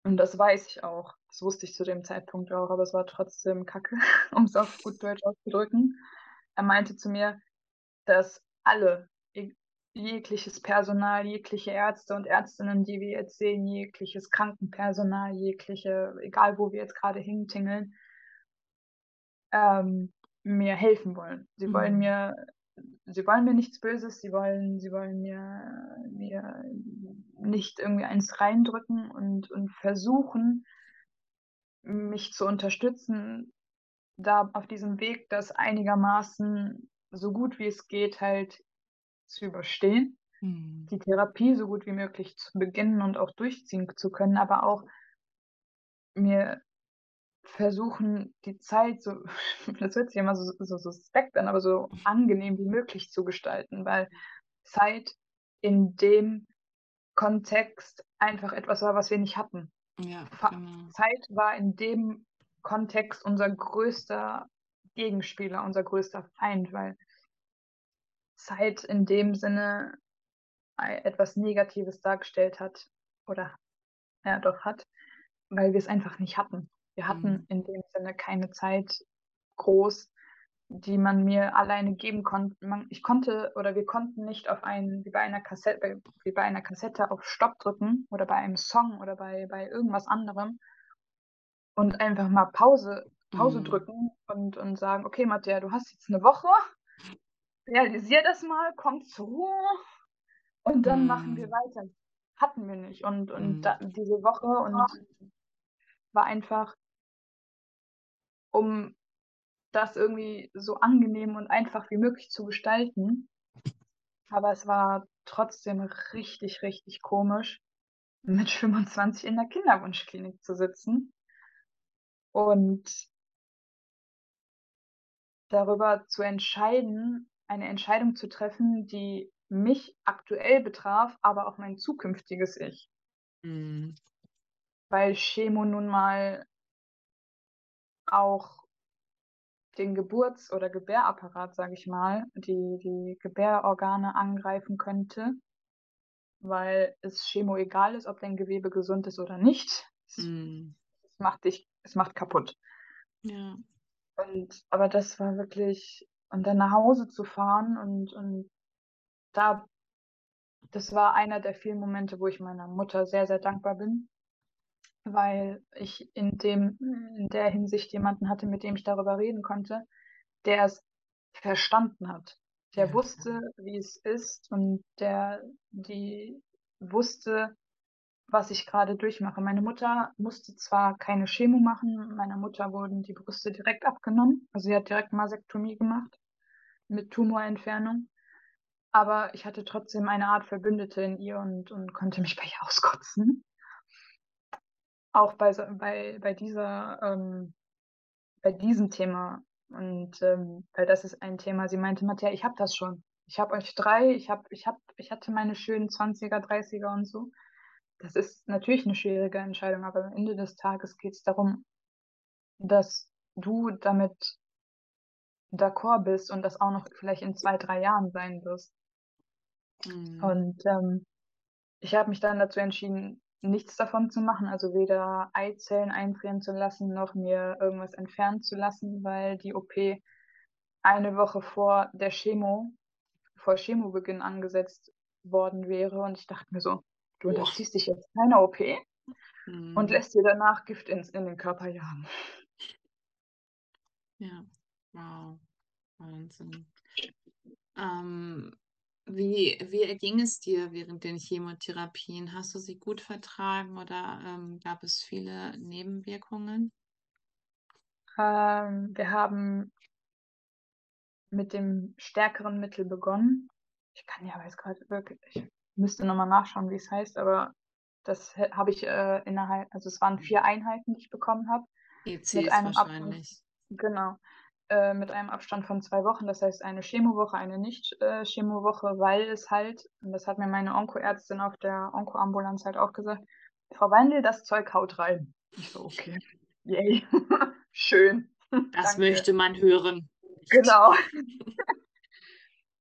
und das weiß ich auch. Das wusste ich zu dem Zeitpunkt auch, aber es war trotzdem Kacke, um's auf gut Deutsch auszudrücken. Er meinte zu mir, dass alle, eg jegliches Personal, jegliche Ärzte und Ärztinnen, die wir jetzt sehen, jegliches Krankenpersonal, jegliche egal wo wir jetzt grade hintingeln ähm, mir helfen wollen. Sie wollen Mhm. mir sie wollen mir nichts Böses, sie wollen sie wollen mir mir nicht irgendwie eins reindrücken und und versuchen mich zu unterstützen, da auf diesem Weg das einigermaßen so gut wie es geht halt zu überstehen, Mhm. die Therapie so gut wie möglich zu beginnen und auch durchziehen zu können, aber auch mir versuchen, die Zeit so das hört sich immer so so suspekt an, aber so angenehm wie möglich zu gestalten, weil Zeit in dem Kontext einfach etwas war, was wir nicht hatten. Ja, genau. Zeit war in dem Kontext unser größter Gegenspieler, unser größter Feind, weil Zeit in dem Sinne etwas Negatives dargestellt hat oder ja doch hat, weil wir's einfach nicht hatten. Wir hatten Mhm. in dem Sinne keine Zeit groß, die man mir alleine geben konn man ich konnte oder wir konnten nicht auf einen wie bei einer Kassett bei wie bei einer Kassette auf Stopp drücken oder bei einem Song oder bei bei irgendwas anderem und einfach mal Pause Pause Mhm. drücken und und sagen: „Okay, Mattea, du hast jetzt 'ne Woche. Realisier das mal, komm zur Ruhe und dann machen wir Mhm. weiter.“ Hatten wir nicht und und Mhm. da diese Woche und war einfach um das irgendwie so angenehm und einfach wie möglich zu gestalten. Aber es war trotzdem richtig, richtig komisch, mit 25 in der Kinderwunschklinik zu sitzen und darüber zu entscheiden eine Entscheidung zu treffen, die mich aktuell betraf, aber auch mein zukünftiges Ich. Mhm. Weil Chemo nun mal auch den Geburts- oder Gebärapparat, sage ich mal, die, die Gebärorgane angreifen könnte, weil es Chemo egal ist, ob dein Gewebe gesund ist oder nicht. Es, Mm. es macht dich, es macht kaputt. Ja. Und aber das war wirklich, und dann nach Hause zu fahren und, und da, das war einer der vielen Momente, wo ich meiner Mutter sehr, sehr dankbar bin, weil ich in dem, in der Hinsicht jemanden hatte, mit dem ich darüber reden konnte, der es verstanden hat. Der Ja. wusste, wie es ist und der, die wusste, was ich gerade durchmache. Meine Mutter musste zwar keine Chemo machen, meiner Mutter wurden die Brüste direkt abgenommen. Also sie hat direkt Masektomie gemacht mit Tumorentfernung. Aber ich hatte trotzdem eine Art Verbündete in ihr und, und konnte mich bei ihr auskotzen. Auch bei, so- bei, bei dieser, ähm, bei diesem Thema. Und ähm, weil das ist ein Thema, sie meinte, Matja, ich habe das schon. Ich habe euch drei, ich hab, ich hab, ich hatte meine schönen 20er, 30er und so. Das ist natürlich eine schwierige Entscheidung, aber am Ende des Tages geht es darum, dass du damit d'accord bist und das auch noch vielleicht in zwei, drei Jahren sein wirst. Mm. Und ähm, ich habe mich dann dazu entschieden, nichts davon zu machen, also weder Eizellen einfrieren zu lassen, noch mir irgendwas entfernen zu lassen, weil die OP eine Woche vor der Chemo, vor Chemobeginn angesetzt worden wäre. Und ich dachte mir so, du unterziehst dich jetzt keiner OP Mm. und lässt dir danach Gift ins, in den Körper jagen. Ja, wow, Wahnsinn. Ähm, wie, wie erging es dir während den Chemotherapien? Hast du sie gut vertragen oder ähm, gab es viele Nebenwirkungen? Ähm, wir haben mit dem stärkeren Mittel begonnen. Ich kann ja jetzt gerade wirklich, ich müsste nochmal nachschauen, wie es heißt, aber das habe ich äh, innerhalb, also es waren vier Einheiten, die ich bekommen habe. ECs Mit einem Abstand, wahrscheinlich. genau, äh, mit einem Abstand von zwei Wochen. Das heißt eine Chemowoche, eine Nicht-Chemowoche, weil es halt, und das hat mir meine Onkoärztin auf der Onkoambulanz halt auch gesagt, Frau Weindl, das Zeug haut rein. Ich so, okay, yay, schön. Das Danke. möchte man hören. Genau.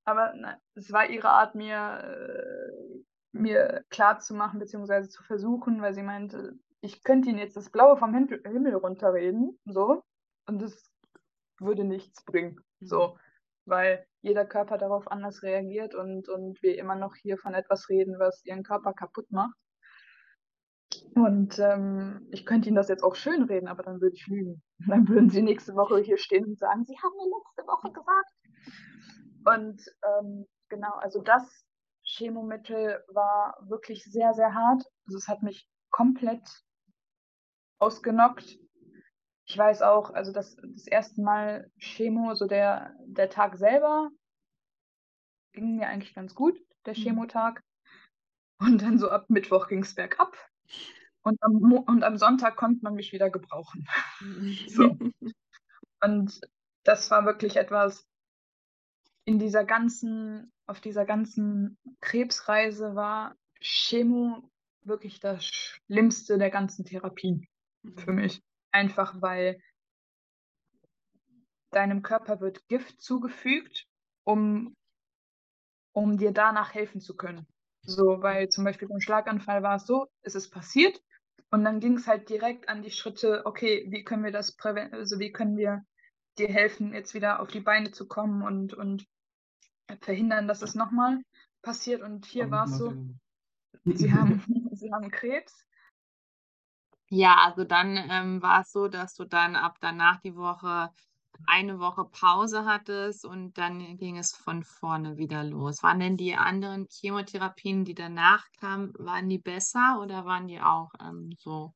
Aber na, es war ihre Art, mir, äh, mir klar zu machen, beziehungsweise zu versuchen, weil sie meinte, ich könnte ihnen jetzt das Blaue vom Himmel, runterreden, so, und es würde nichts bringen, so, weil jeder Körper darauf anders reagiert und, und wir immer noch hier von etwas reden, was ihren Körper kaputt macht. Und ähm, ich könnte ihnen das jetzt auch schön reden, aber dann würde ich lügen. Dann würden sie nächste Woche hier stehen und sagen, sie haben mir letzte Woche gesagt. Und ähm, genau, also das Chemomittel war wirklich sehr, sehr hart. Also es hat mich komplett ausgenockt. Ich weiß auch, also das, das erste Mal Chemo, so der, der Tag selber, ging mir eigentlich ganz gut, der Mhm. Chemotag. Und dann so ab Mittwoch ging es bergab. Und am, Mo und am Sonntag konnte man mich wieder gebrauchen. So. Und das war wirklich etwas, in dieser ganzen, auf dieser ganzen Krebsreise war Chemo wirklich das Schlimmste der ganzen Therapien für mich. Einfach weil deinem Körper wird Gift zugefügt, um, um dir danach helfen zu können. So, weil zum Beispiel beim Schlaganfall war es so, es ist passiert und dann ging es halt direkt an die Schritte, okay, wie können wir das präven also wie können wir dir helfen, jetzt wieder auf die Beine zu kommen und, und verhindern, dass es nochmal passiert. Und hier war es so, sie haben, sie haben Krebs. Ja, also dann ähm, war es so, dass du dann ab danach die Woche eine Woche Pause hattest und dann ging es von vorne wieder los. Waren denn die anderen Chemotherapien, die danach kamen, waren die besser oder waren die auch ähm, so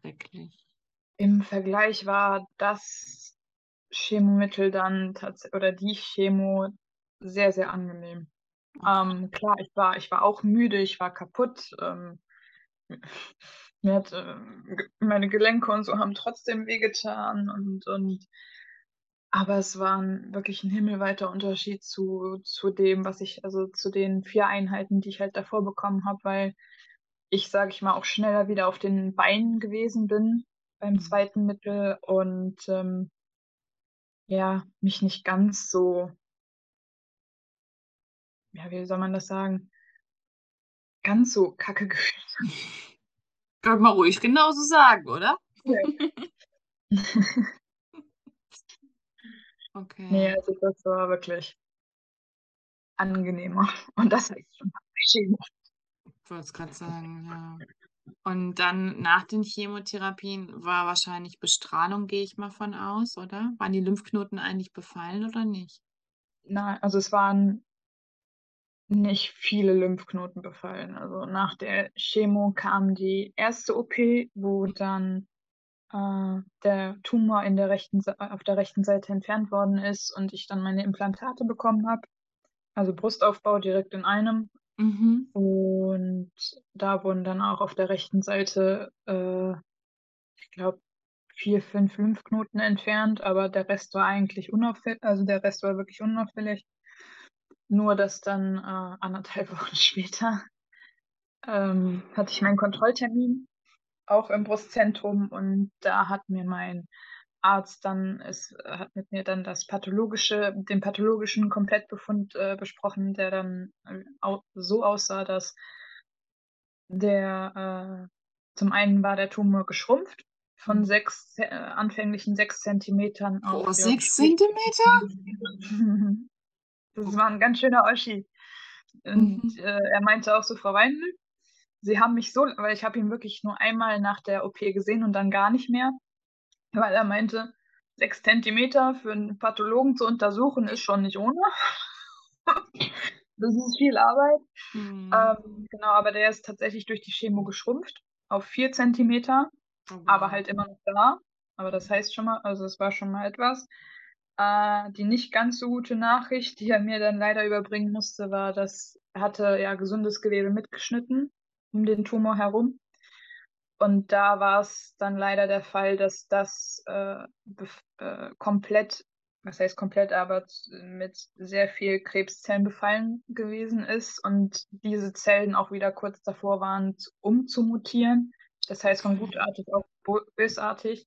schrecklich? Im Vergleich war das Chemomittel dann tatsächlich oder die Chemo sehr, sehr angenehm. Okay. Ähm, klar, ich war, ich war auch müde, ich war kaputt. Ähm, mir hat, ge- meine Gelenke und so haben trotzdem wehgetan und, und aber es war ein, wirklich ein himmelweiter Unterschied zu, zu dem, was ich, also zu den vier Einheiten, die ich halt davor bekommen habe, weil ich, sage ich mal, auch schneller wieder auf den Beinen gewesen bin. beim Mhm. zweiten Mittel und ähm, ja, mich nicht ganz so, ja, wie soll man das sagen, ganz so kacke gefühlt Kann man ruhig genauso sagen, oder? Ja. Okay. Nee, also das war wirklich angenehmer. Und das heißt schon Chemo. Ich wollte es gerade sagen, ja. Und dann nach den Chemotherapien war wahrscheinlich Bestrahlung, gehe ich mal von aus, oder? Waren die Lymphknoten eigentlich befallen oder nicht? Na, also es waren nicht viele Lymphknoten befallen. Also nach der Chemo kam die erste OP, wo dann äh, der Tumor in der rechten, auf der rechten Seite entfernt worden ist und ich dann meine Implantate bekommen habe. Also Brustaufbau direkt in einem. Mhm. Und da wurden dann auch auf der rechten Seite, äh, ich glaube, vier, fünf Lymphknoten entfernt, aber der Rest war eigentlich unauffällig, also der Rest war wirklich unauffällig. Nur dass dann äh, anderthalb Wochen später ähm, hatte ich meinen Kontrolltermin auch im Brustzentrum und da hat mir mein Arzt dann, es hat mit mir dann das pathologische, den pathologischen Komplettbefund äh, besprochen, der dann äh, au so aussah, dass der äh, zum einen war der Tumor geschrumpft von Mhm. sechs äh, anfänglichen sechs Zentimetern auf Oh, sechs Zentimeter? Das war ein ganz schöner Oschi. Und Mhm. äh, er meinte auch so, Frau Weindl, Sie haben mich so, weil ich habe ihn wirklich nur einmal nach der OP gesehen und dann gar nicht mehr, weil er meinte, sechs Zentimeter für einen Pathologen zu untersuchen ist schon nicht ohne. Das ist viel Arbeit. Mhm. Ähm, genau, aber der ist tatsächlich durch die Chemo geschrumpft auf vier Zentimeter, Oh, aber halt immer noch da. Aber das heißt schon mal, also es war schon mal etwas. Äh, die nicht ganz so gute Nachricht, die er mir dann leider überbringen musste, war, dass er hatte ja gesundes Gewebe mitgeschnitten um den Tumor herum. Und da war es dann leider der Fall, dass das äh, äh, komplett, was heißt komplett, aber mit sehr viel Krebszellen befallen gewesen ist und diese Zellen auch wieder kurz davor waren, umzumutieren. Das heißt von gutartig auf bösartig.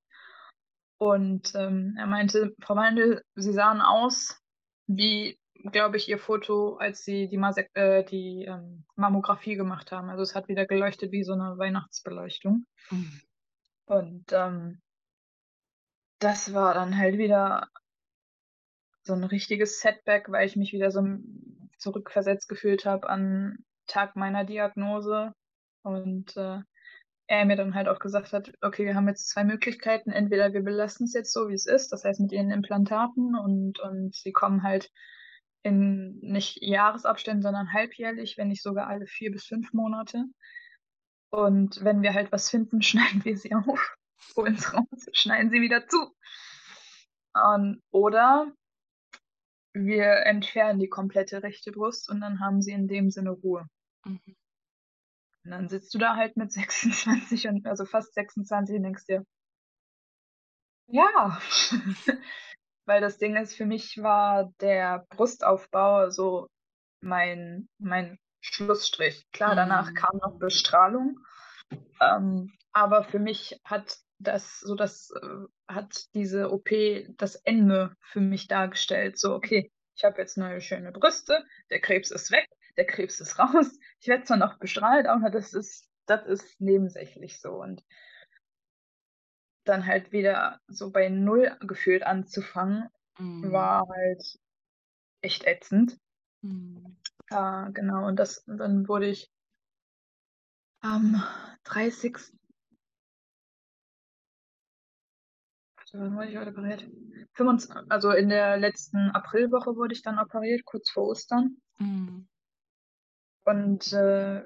Und ähm, er meinte, Frau Wandel, Sie sahen aus wie, glaube ich, Ihr Foto, als Sie die, Masek äh, die ähm, Mammographie gemacht haben. Also es hat wieder geleuchtet wie so eine Weihnachtsbeleuchtung. Mhm. Und ähm, das war dann halt wieder so ein richtiges Setback, weil ich mich wieder so zurückversetzt gefühlt habe an Tag meiner Diagnose. Und äh, er mir dann halt auch gesagt hat, okay, wir haben jetzt zwei Möglichkeiten. Entweder wir belassen es jetzt so, wie es ist, das heißt mit ihren Implantaten und, und sie kommen halt in nicht Jahresabständen, sondern halbjährlich, wenn nicht sogar alle vier bis fünf Monate. Und wenn wir halt was finden, schneiden wir sie auf, holen es raus, schneiden sie wieder zu. Ähm, oder wir entfernen die komplette rechte Brust und dann haben sie in dem Sinne Ruhe. Mhm. Und dann sitzt du da halt mit 26 und also fast 26 und denkst dir, ja. Weil das Ding ist, für mich war der Brustaufbau so mein, mein Schlussstrich. Klar, danach Mhm. kam noch Bestrahlung. Ähm, aber für mich hat das so das äh, hat diese OP das Ende für mich dargestellt. So, okay, ich habe jetzt neue schöne Brüste, der Krebs ist weg, der Krebs ist raus. Ich werde zwar noch bestrahlt, aber das ist, das ist nebensächlich so. Und dann halt wieder so bei Null gefühlt anzufangen, Mhm. war halt echt ätzend. Mhm. Äh, genau, und das, dann wurde ich am 30. Warte, wann wurde ich heute operiert? 25, also in der letzten Aprilwoche wurde ich dann operiert, kurz vor Ostern. Mhm. Und äh,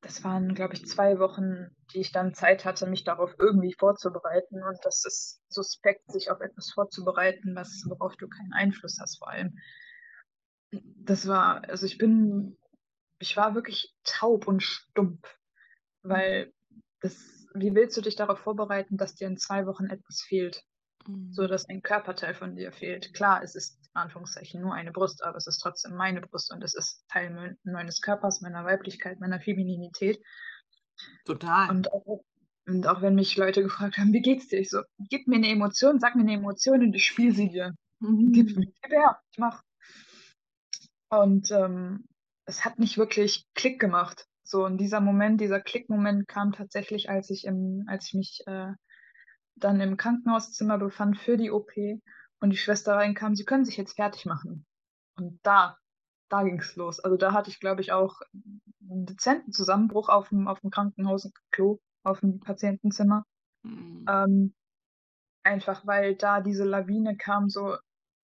das waren, glaube ich, zwei Wochen, die ich dann Zeit hatte, mich darauf irgendwie vorzubereiten. Und das ist suspekt, sich auf etwas vorzubereiten, was, worauf du keinen Einfluss hast, vor allem. Das war, also ich bin, ich war wirklich taub und stumpf, weil das, wie willst du dich darauf vorbereiten, dass dir in zwei Wochen etwas fehlt? Mhm. so dass ein Körperteil von dir fehlt. Klar, es ist in Anführungszeichen nur eine Brust, aber es ist trotzdem meine Brust und es ist Teil me meines Körpers, meiner Weiblichkeit, meiner Femininität. Total. Und auch Und auch wenn mich Leute gefragt haben, wie geht's dir? Ich so, gib mir eine Emotion, sag mir eine Emotion und ich spiele sie dir. Gib, Mhm. gib her, ich mach. Und ähm, es hat nicht wirklich Klick gemacht. So, und dieser Moment, dieser Klickmoment kam tatsächlich, als ich im, als ich mich äh, dann im Krankenhauszimmer befand für die OP und die Schwester reinkam, sie können sich jetzt fertig machen. Und da, da ging's los. Also da hatte ich, glaube ich, auch einen dezenten Zusammenbruch auf dem, auf dem Krankenhausklo, auf dem Patientenzimmer. Mhm. Ähm, einfach weil da diese Lawine kam, so,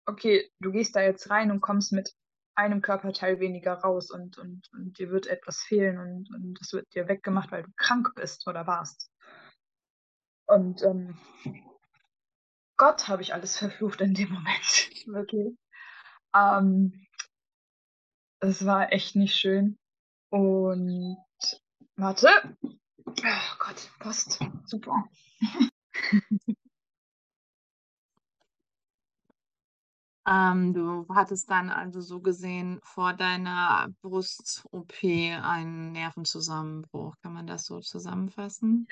okay, du gehst da jetzt rein und kommst mit einem Körperteil weniger raus und, und, und dir wird etwas fehlen und, und es wird dir weggemacht, weil du krank bist oder warst. Und ähm, Gott habe ich alles verflucht in dem Moment. Wirklich. Ähm, es war echt nicht schön. Und warte. Oh Gott, Post. Super. Ähm, du hattest dann also so gesehen vor deiner Brust-OP einen Nervenzusammenbruch. Kann man das so zusammenfassen?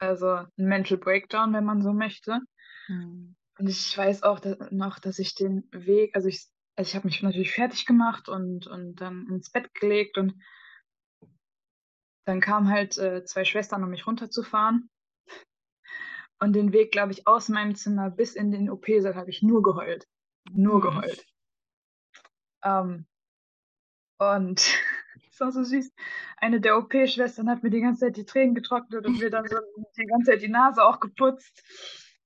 Also ein Mental Breakdown, wenn man so möchte. Mhm. Und ich weiß auch da, noch, dass ich den Weg, also ich, also ich habe mich natürlich fertig gemacht und, und dann ins Bett gelegt und dann kamen halt äh, zwei Schwestern, um mich runterzufahren. Und den Weg, glaube ich, aus meinem Zimmer bis in den OP-Saal habe ich nur geheult. Nur Mhm. geheult. Ähm, und war so süß. Eine der OP-Schwestern hat mir die ganze Zeit die Tränen getrocknet und mir dann so die ganze Zeit die Nase auch geputzt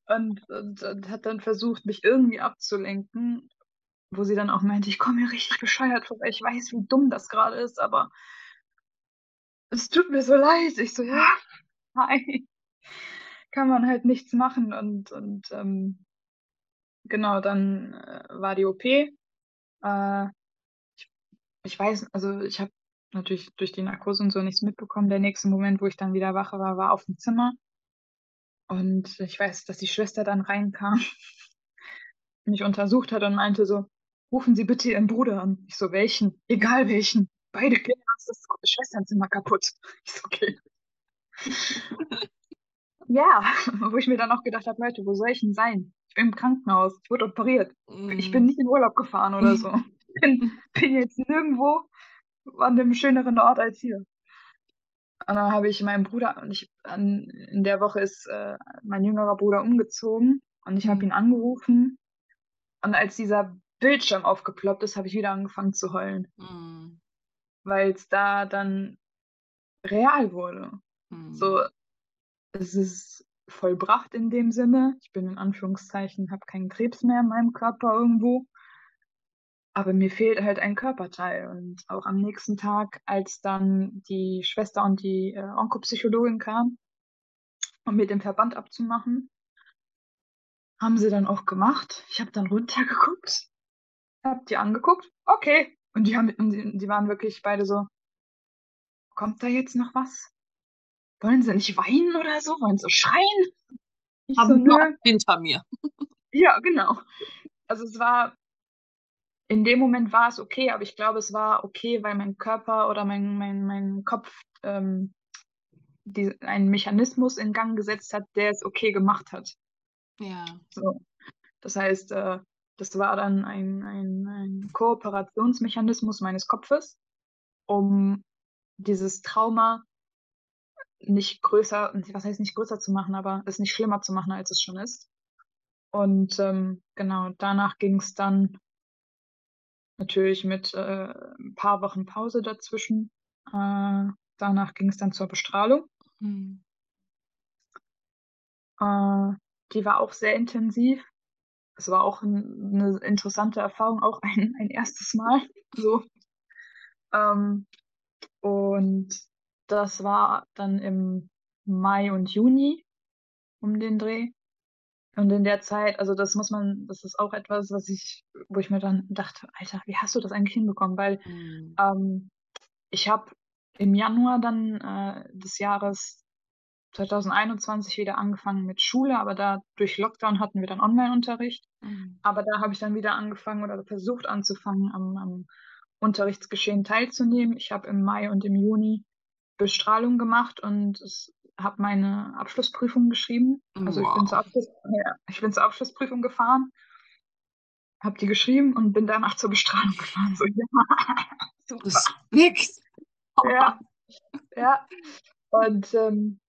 und, und, und hat dann versucht, mich irgendwie abzulenken, wo sie dann auch meinte, ich komme mir richtig bescheuert vor, weil ich weiß, wie dumm das gerade ist, aber es tut mir so leid. Ich so, ja, nein, kann man halt nichts machen und, und ähm, genau, dann äh, war die OP. Äh, ich, ich weiß, also ich habe natürlich durch die Narkose und so nichts mitbekommen. Der nächste Moment, wo ich dann wieder wache war, war auf dem Zimmer. Und ich weiß, dass die Schwester dann reinkam, mich untersucht hat und meinte so, rufen Sie bitte Ihren Bruder an. Ich so, welchen? Egal welchen. Beide klären uns das Schwesternzimmer kaputt. Ich so, okay. Ja, wo ich mir dann auch gedacht habe, Leute, wo soll ich denn sein? Ich bin im Krankenhaus, ich wurde operiert. Ich bin Mhm. nicht in Urlaub gefahren oder so. Ich bin, bin jetzt nirgendwo an einem schöneren Ort als hier. Und dann habe ich meinen Bruder, und ich, an, in der Woche ist äh, mein jüngerer Bruder umgezogen und ich habe Mhm. ihn angerufen. Und als dieser Bildschirm aufgeploppt ist, habe ich wieder angefangen zu heulen, Mhm. weil es da dann real wurde. So, Mhm. es ist vollbracht in dem Sinne. Ich bin in Anführungszeichen, habe keinen Krebs mehr in meinem Körper irgendwo. Aber mir fehlt halt ein Körperteil. Und auch am nächsten Tag, als dann die Schwester und die äh, Onkopsychologin kamen, um mir den Verband abzumachen, haben sie dann auch gemacht. Ich habe dann runtergeguckt, habe die angeguckt, okay. Und die haben, und die, die waren wirklich beide so, kommt da jetzt noch was? Wollen sie nicht weinen oder so? Wollen sie schreien? Ich so, Haben nö. nur hinter mir. Ja, genau. Also es war, in dem Moment war es okay, aber ich glaube, es war okay, weil mein Körper oder mein, mein, mein Kopf ähm, die, einen Mechanismus in Gang gesetzt hat, der es okay gemacht hat. Ja. So. Das heißt, äh, das war dann ein, ein, ein Kooperationsmechanismus meines Kopfes, um dieses Trauma nicht größer, was heißt nicht größer zu machen, aber es nicht schlimmer zu machen, als es schon ist. Und ähm, genau, danach ging es dann natürlich mit äh, ein paar Wochen Pause dazwischen. Äh, danach ging es dann zur Bestrahlung. Mhm. Äh, die war auch sehr intensiv. Es war auch ein, eine interessante Erfahrung, auch ein, ein erstes Mal. So. Ähm, und das war dann im Mai und Juni um den Dreh. Und in der Zeit, also das muss man, das ist auch etwas, was ich, wo ich mir dann dachte, Alter, wie hast du das eigentlich hinbekommen? Weil Mhm. ähm, ich habe im Januar dann äh, des Jahres 2021 wieder angefangen mit Schule, aber da durch Lockdown hatten wir dann Online-Unterricht. Mhm. Aber da habe ich dann wieder angefangen oder versucht anzufangen, am, am Unterrichtsgeschehen teilzunehmen. Ich habe im Mai und im Juni Bestrahlung gemacht und es habe meine Abschlussprüfung geschrieben. Also ich bin zur Wow. Abschluss, ja, ich bin zur Abschlussprüfung gefahren, habe die geschrieben und bin danach zur Bestrahlung gefahren. So, ja. Respekt. Ja, ja. Und ähm,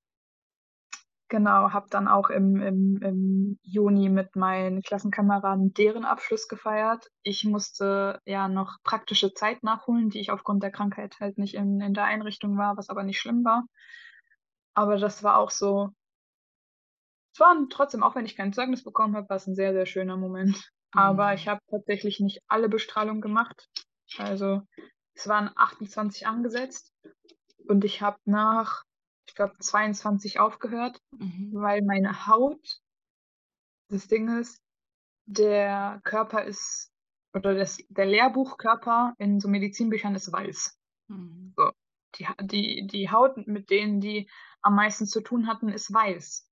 genau, habe dann auch im, im, im Juni mit meinen Klassenkameraden deren Abschluss gefeiert. Ich musste ja noch praktische Zeit nachholen, die ich aufgrund der Krankheit halt nicht in, in der Einrichtung war, was aber nicht schlimm war. Aber das war auch so, es war trotzdem, auch wenn ich kein Zeugnis bekommen habe, war es ein sehr, sehr schöner Moment. Aber Mhm. ich habe tatsächlich nicht alle Bestrahlungen gemacht. Also es waren 28 angesetzt und ich habe nach, ich glaube, 22 aufgehört, Mhm. weil meine Haut, das Ding ist, der Körper ist, oder das, der Lehrbuchkörper in so Medizinbüchern ist weiß. Mhm. Die, Ha- die, die Haut, mit denen die am meisten zu tun hatten, ist weiß.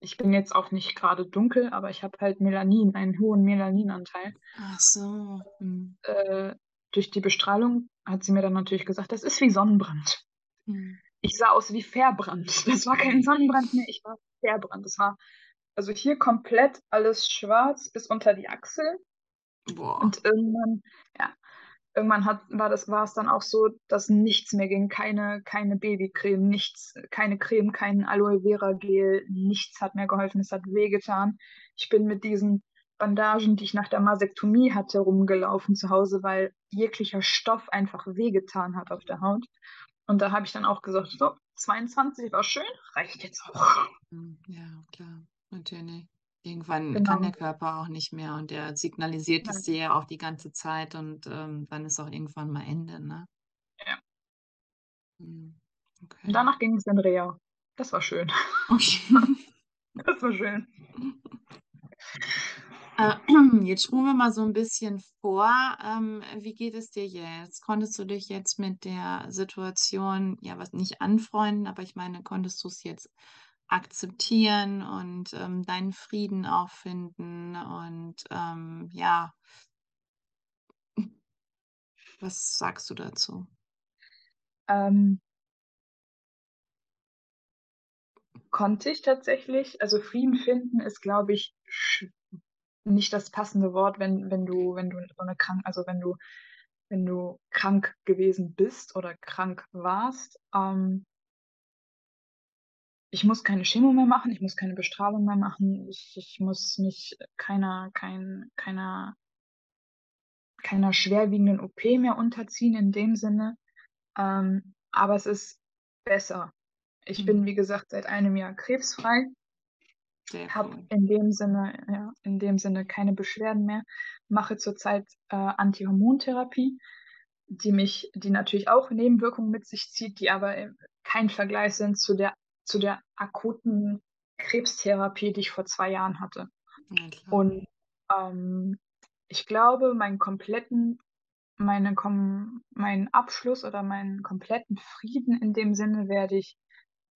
Ich bin jetzt auch nicht gerade dunkel, aber ich habe halt Melanin, einen hohen Melaninanteil. Ach so. Mhm. Äh, durch die Bestrahlung hat sie mir dann natürlich gesagt, das ist wie Sonnenbrand. Mhm. Ich sah aus wie Verbrand. Das war kein Sonnenbrand mehr, ich war Verbrand. Das war also hier komplett alles schwarz bis unter die Achsel. Boah. Und irgendwann, ja, irgendwann hat, war das, war es dann auch so, dass nichts mehr ging. Keine, keine Babycreme, nichts, keine Creme, kein Aloe Vera Gel, nichts hat mir geholfen. Es hat wehgetan. Ich bin mit diesen Bandagen, die ich nach der Masektomie hatte, rumgelaufen zu Hause, weil jeglicher Stoff einfach wehgetan hat auf der Haut. Und da habe ich dann auch gesagt, so, 22 war schön, reicht jetzt auch. Ja, klar. Natürlich. Irgendwann Genau. kann der Körper auch nicht mehr und der signalisiert es dir ja auch die ganze Zeit und ähm, dann ist auch irgendwann mal Ende, ne? Ja. Mhm. Okay. Und danach ging es in Reha. Das war schön. Okay. Das war schön. Äh, Jetzt spulen wir mal so ein bisschen vor. Ähm, wie geht es dir jetzt? Konntest du dich jetzt mit der Situation, ja, was nicht anfreunden, aber ich meine, konntest du es jetzt akzeptieren und ähm, deinen Frieden auch finden? Und ähm, ja, was sagst du dazu? Ähm, konnte ich tatsächlich, also Frieden finden ist, glaube ich, nicht das passende Wort, wenn, wenn du, wenn du so eine krank, also wenn du, wenn du krank gewesen bist oder krank warst. Ähm, ich muss keine Chemo mehr machen, ich muss keine Bestrahlung mehr machen, ich, ich muss mich keiner, kein, keiner, keiner schwerwiegenden OP mehr unterziehen in dem Sinne. Ähm, aber es ist besser. Ich bin, Mhm. wie gesagt, seit einem Jahr krebsfrei, habe cool. in dem Sinne, ja, in dem Sinne keine Beschwerden mehr, mache zurzeit äh, Antihormontherapie, die mich, die natürlich auch Nebenwirkungen mit sich zieht, die aber äh, kein Vergleich sind zu der, zu der akuten Krebstherapie, die ich vor zwei Jahren hatte. Ja. Und ähm, ich glaube, meinen kompletten, meine, kom meinen Abschluss oder meinen kompletten Frieden in dem Sinne werde ich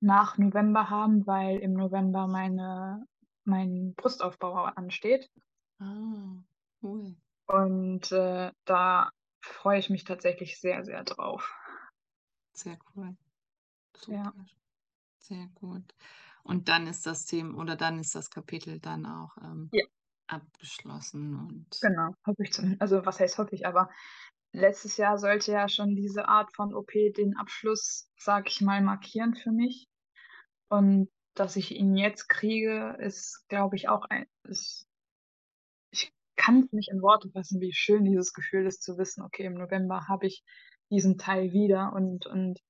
nach November haben, weil im November meine, mein Brustaufbau ansteht. Ah, cool. Und äh, da freue ich mich tatsächlich sehr, sehr drauf. Sehr cool. Ja. Sehr gut. Und dann ist das Thema oder dann ist das Kapitel dann auch ähm, Ja. abgeschlossen und Genau, hoffe ich zumindest. Also was heißt hoffe ich, aber letztes Jahr sollte ja schon diese Art von OP den Abschluss, sag ich mal, markieren für mich. Und dass ich ihn jetzt kriege, ist, glaube ich, auch ein, ist, ich kann es nicht in Worte fassen, wie schön dieses Gefühl ist, zu wissen, okay, im November habe ich diesen Teil wieder und, und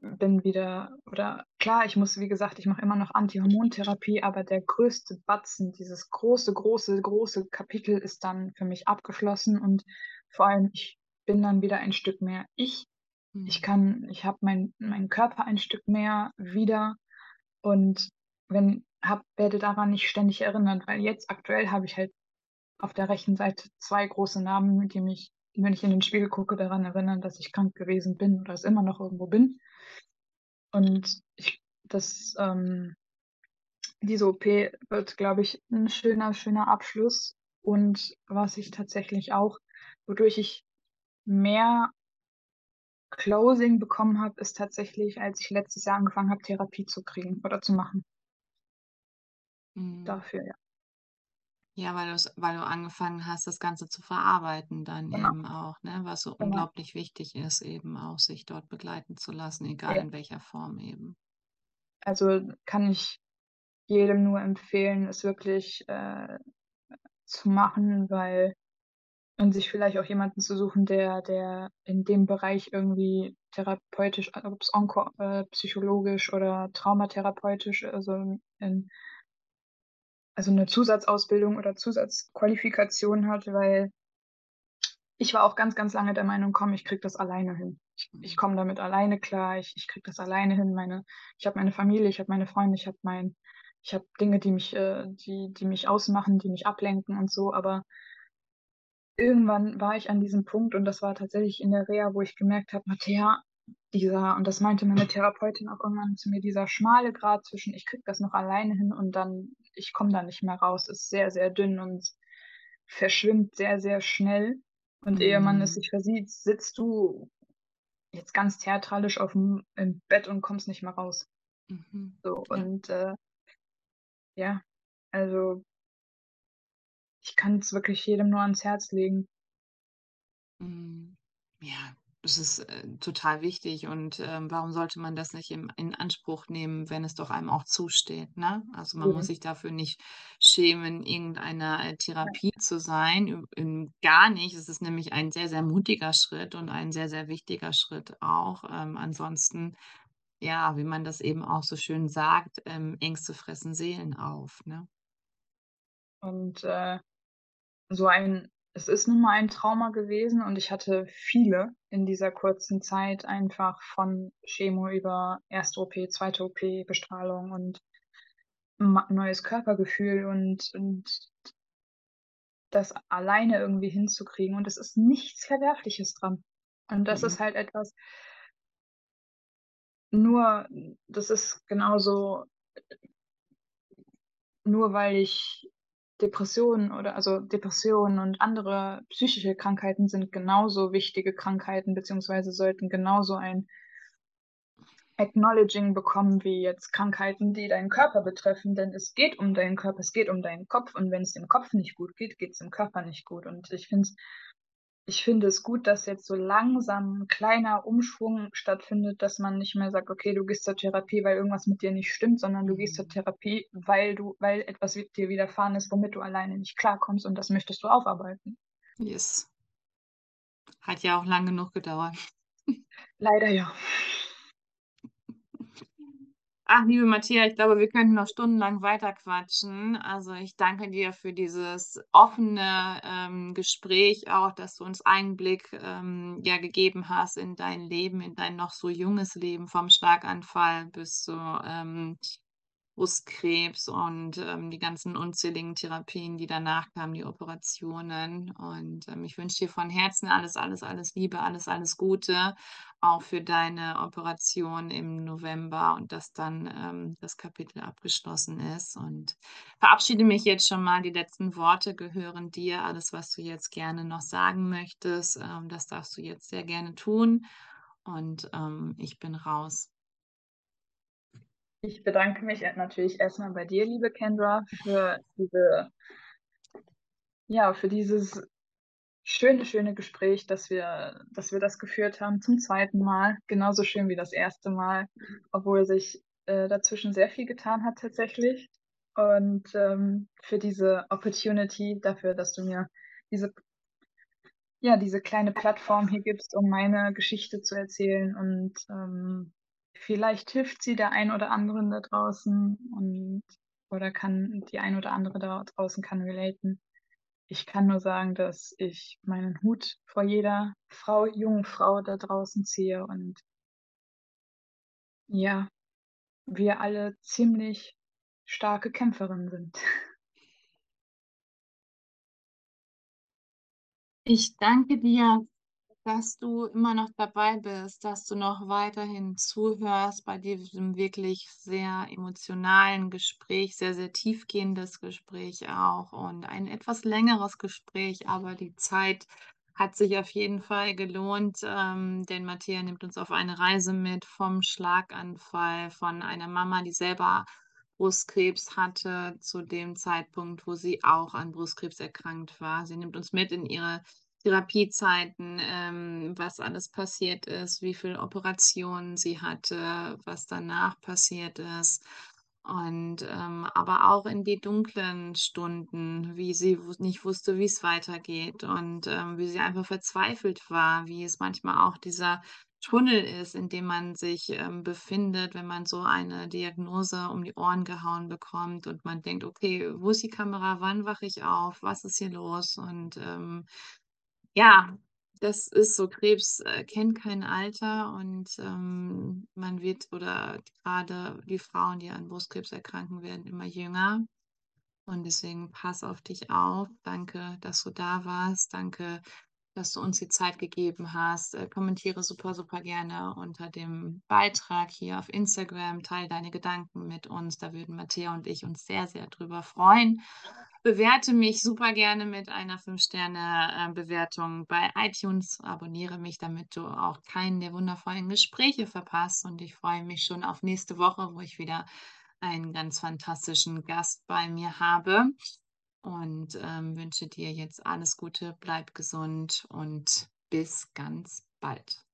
bin wieder, oder klar, ich muss, wie gesagt, ich mache immer noch Antihormontherapie, aber der größte Batzen, dieses große, große, große Kapitel ist dann für mich abgeschlossen und vor allem, ich bin dann wieder ein Stück mehr ich. Ich Mhm. kann, ich habe mein, meinen Körper ein Stück mehr wieder und wenn, hab, werde daran nicht ständig erinnert, weil jetzt aktuell habe ich halt auf der rechten Seite zwei große Narben, die mich, wenn ich in den Spiegel gucke, daran erinnern, dass ich krank gewesen bin oder es immer noch irgendwo bin. Und ich, das, ähm, diese OP wird, glaube ich, ein schöner, schöner Abschluss. Und was ich tatsächlich auch, wodurch ich mehr Closing bekommen habe, ist tatsächlich, als ich letztes Jahr angefangen habe, Therapie zu kriegen oder zu machen. Mhm. Dafür, ja. Ja, weil weil du angefangen hast, das Ganze zu verarbeiten dann Genau. eben auch, ne? Was so Genau. unglaublich wichtig ist, eben auch sich dort begleiten zu lassen, egal Ja. in welcher Form eben. Also, kann ich jedem nur empfehlen, es wirklich, äh, zu machen, weil und sich vielleicht auch jemanden zu suchen, der der in dem Bereich irgendwie therapeutisch, ob's onko äh, psychologisch oder traumatherapeutisch, also in also 'ne Zusatzausbildung oder Zusatzqualifikation hat, weil ich war auch ganz, ganz lange der Meinung: „Komm, ich kriege das alleine hin. Ich ich komme damit alleine klar. Ich ich kriege das alleine hin. Meine ich habe meine Familie, ich habe meine Freunde, ich habe mein ich habe Dinge, die mich äh, die die mich ausmachen, die mich ablenken und so.“ Aber irgendwann war ich an diesem Punkt und das war tatsächlich in der Reha, wo ich gemerkt habe: „Mattea, dieser“ und das meinte meine Therapeutin auch irgendwann zu mir: „Dieser schmale Grat zwischen ich kriege das noch alleine hin und dann ich komme da nicht mehr raus, ist sehr, sehr dünn und verschwimmt sehr, sehr schnell. Und ehe man es Mhm. sich versieht, sitzt du jetzt ganz theatralisch auf'm im Bett und kommst nicht mehr raus.“ Mhm. So Ja. und, äh ja, also ich kann's wirklich jedem nur ans Herz legen. Mhm. Ja, das ist, äh, total wichtig und, ähm, warum sollte man das nicht im in Anspruch nehmen, wenn es doch einem auch zusteht, ne? Also, man muss Eben. sich dafür nicht schämen, in irgendeiner, äh, Ja. Therapie zu sein, ähm, gar nicht. Es ist nämlich ein sehr, sehr mutiger Schritt und ein sehr, sehr wichtiger Schritt auch. Ähm, ansonsten, ja, wie man das eben auch so schön sagt, ähm: „Ängste fressen Seelen auf“, ne? Und, äh, so ein es ist nun mal ein Trauma gewesen und ich hatte viele in dieser kurzen Zeit einfach von Chemo über 1. OP, 2. OP, Bestrahlung und neues Körpergefühl und und das alleine irgendwie hinzukriegen und es ist nichts Verwerfliches dran. Und das ist Mhm. halt etwas nur das ist genauso nur weil ich Depressionen oder also, Depressionen und andere psychische Krankheiten sind genauso wichtige Krankheiten beziehungsweise sollten genauso ein Acknowledging bekommen wie jetzt Krankheiten, die deinen Körper betreffen, denn es geht um deinen Körper, es geht um deinen Kopf und wenn's dem Kopf nicht gut geht, geht's dem Körper nicht gut. Und ich finde es ich finde es gut, dass jetzt so langsam 'n kleiner Umschwung stattfindet, dass man nicht mehr sagt: „Okay, du gehst zur Therapie, weil irgendwas mit dir nicht stimmt“, sondern du gehst zur Mhm. Therapie, weil du weil etwas dir widerfahren ist, womit du alleine nicht klarkommst und das möchtest du aufarbeiten. Yes. Hat ja auch lang genug gedauert. Leider ja. Ach, liebe Matthea, ich glaube, wir könnten noch stundenlang weiterquatschen. Also, ich danke dir für dieses offene, ähm, Gespräch auch, dass du uns Einblick, ähm, ja, gegeben hast in dein Leben, in dein noch so junges Leben vom Schlaganfall bis zu, ähm, Brustkrebs und, ähm, die ganzen unzähligen Therapien, die danach kamen, die Operationen. Und, ähm, ich wünsche dir von Herzen alles, alles, alles Liebe, alles, alles Gute, auch für deine Operation im November und dass dann, ähm, das Kapitel abgeschlossen ist und verabschiede mich jetzt schon mal. Die letzten Worte gehören dir. Alles, was du jetzt gerne noch sagen möchtest, ähm, das darfst du jetzt sehr gerne tun und, ähm, ich bin raus. Ich bedanke mich, natürlich erst mal bei dir, liebe Kendra, für diese ja, für dieses schöne, schöne Gespräch, dass wir dass wir das geführt haben zum 2. Mal, genauso schön wie das 1. Mal, obwohl sich, äh, dazwischen sehr viel getan hat tatsächlich. Und, ähm, für diese Opportunity dafür, dass du mir diese ja, diese kleine Plattform hier gibst, um meine Geschichte zu erzählen und, ähm, vielleicht hilft sie der einen oder anderen da draußen und oder kann die ein oder andere da draußen kann relaten. Ich kann nur sagen, dass ich meinen Hut vor jeder Frau jungen Frau da draußen ziehe und ja, wir alle ziemlich starke Kämpferinnen sind. Ich danke dir, dass du immer noch dabei bist, dass du noch weiterhin zuhörst bei diesem wirklich sehr emotionalen Gespräch, sehr, sehr tiefgehendes Gespräch auch und ein etwas längeres Gespräch, aber die Zeit Hat sich auf jeden Fall gelohnt, ähm, denn Matthäa nimmt uns auf eine Reise mit vom Schlaganfall von einer Mama, die selber Brustkrebs hatte zu dem Zeitpunkt, wo sie auch an Brustkrebs erkrankt war. Sie nimmt uns mit in ihre Therapiezeiten, ähm, was alles passiert ist, wie viel Operationen sie hatte, was danach passiert ist. Und, ähm, aber auch in die dunklen Stunden, wie sie nicht wusste, wie's weitergeht und, ähm, wie sie einfach verzweifelt war, wie es manchmal auch dieser Tunnel ist, in dem man sich, ähm, befindet, wenn man so eine Diagnose um die Ohren gehauen bekommt und man denkt: „Okay, wo ist die Kamera? Wann wache ich auf? Was ist hier los?“ Und, ähm, ja, das ist so, Krebs, äh, kennt kein Alter und, ähm, man wird oder grade die Frauen, die an Brustkrebs erkranken, werden immer jünger. Und deswegen pass auf dich auf. Danke, dass du da warst. Danke, dass du uns die Zeit gegeben hast. Äh, kommentiere super, super gerne unter dem Beitrag hier auf Instagram. Teile deine Gedanken mit uns. Da würden Matthäa und ich uns sehr, sehr drüber freuen. Bewerte mich super gerne mit einer 5 Sterne, äh, Bewertung bei iTunes. Abonniere mich, damit du auch keinen der wundervollen Gespräche verpasst. Und ich freue mich schon auf nächste Woche, wo ich wieder einen ganz fantastischen Gast bei mir habe und, ähm, wünsche dir jetzt alles Gute, bleib gesund und bis ganz bald.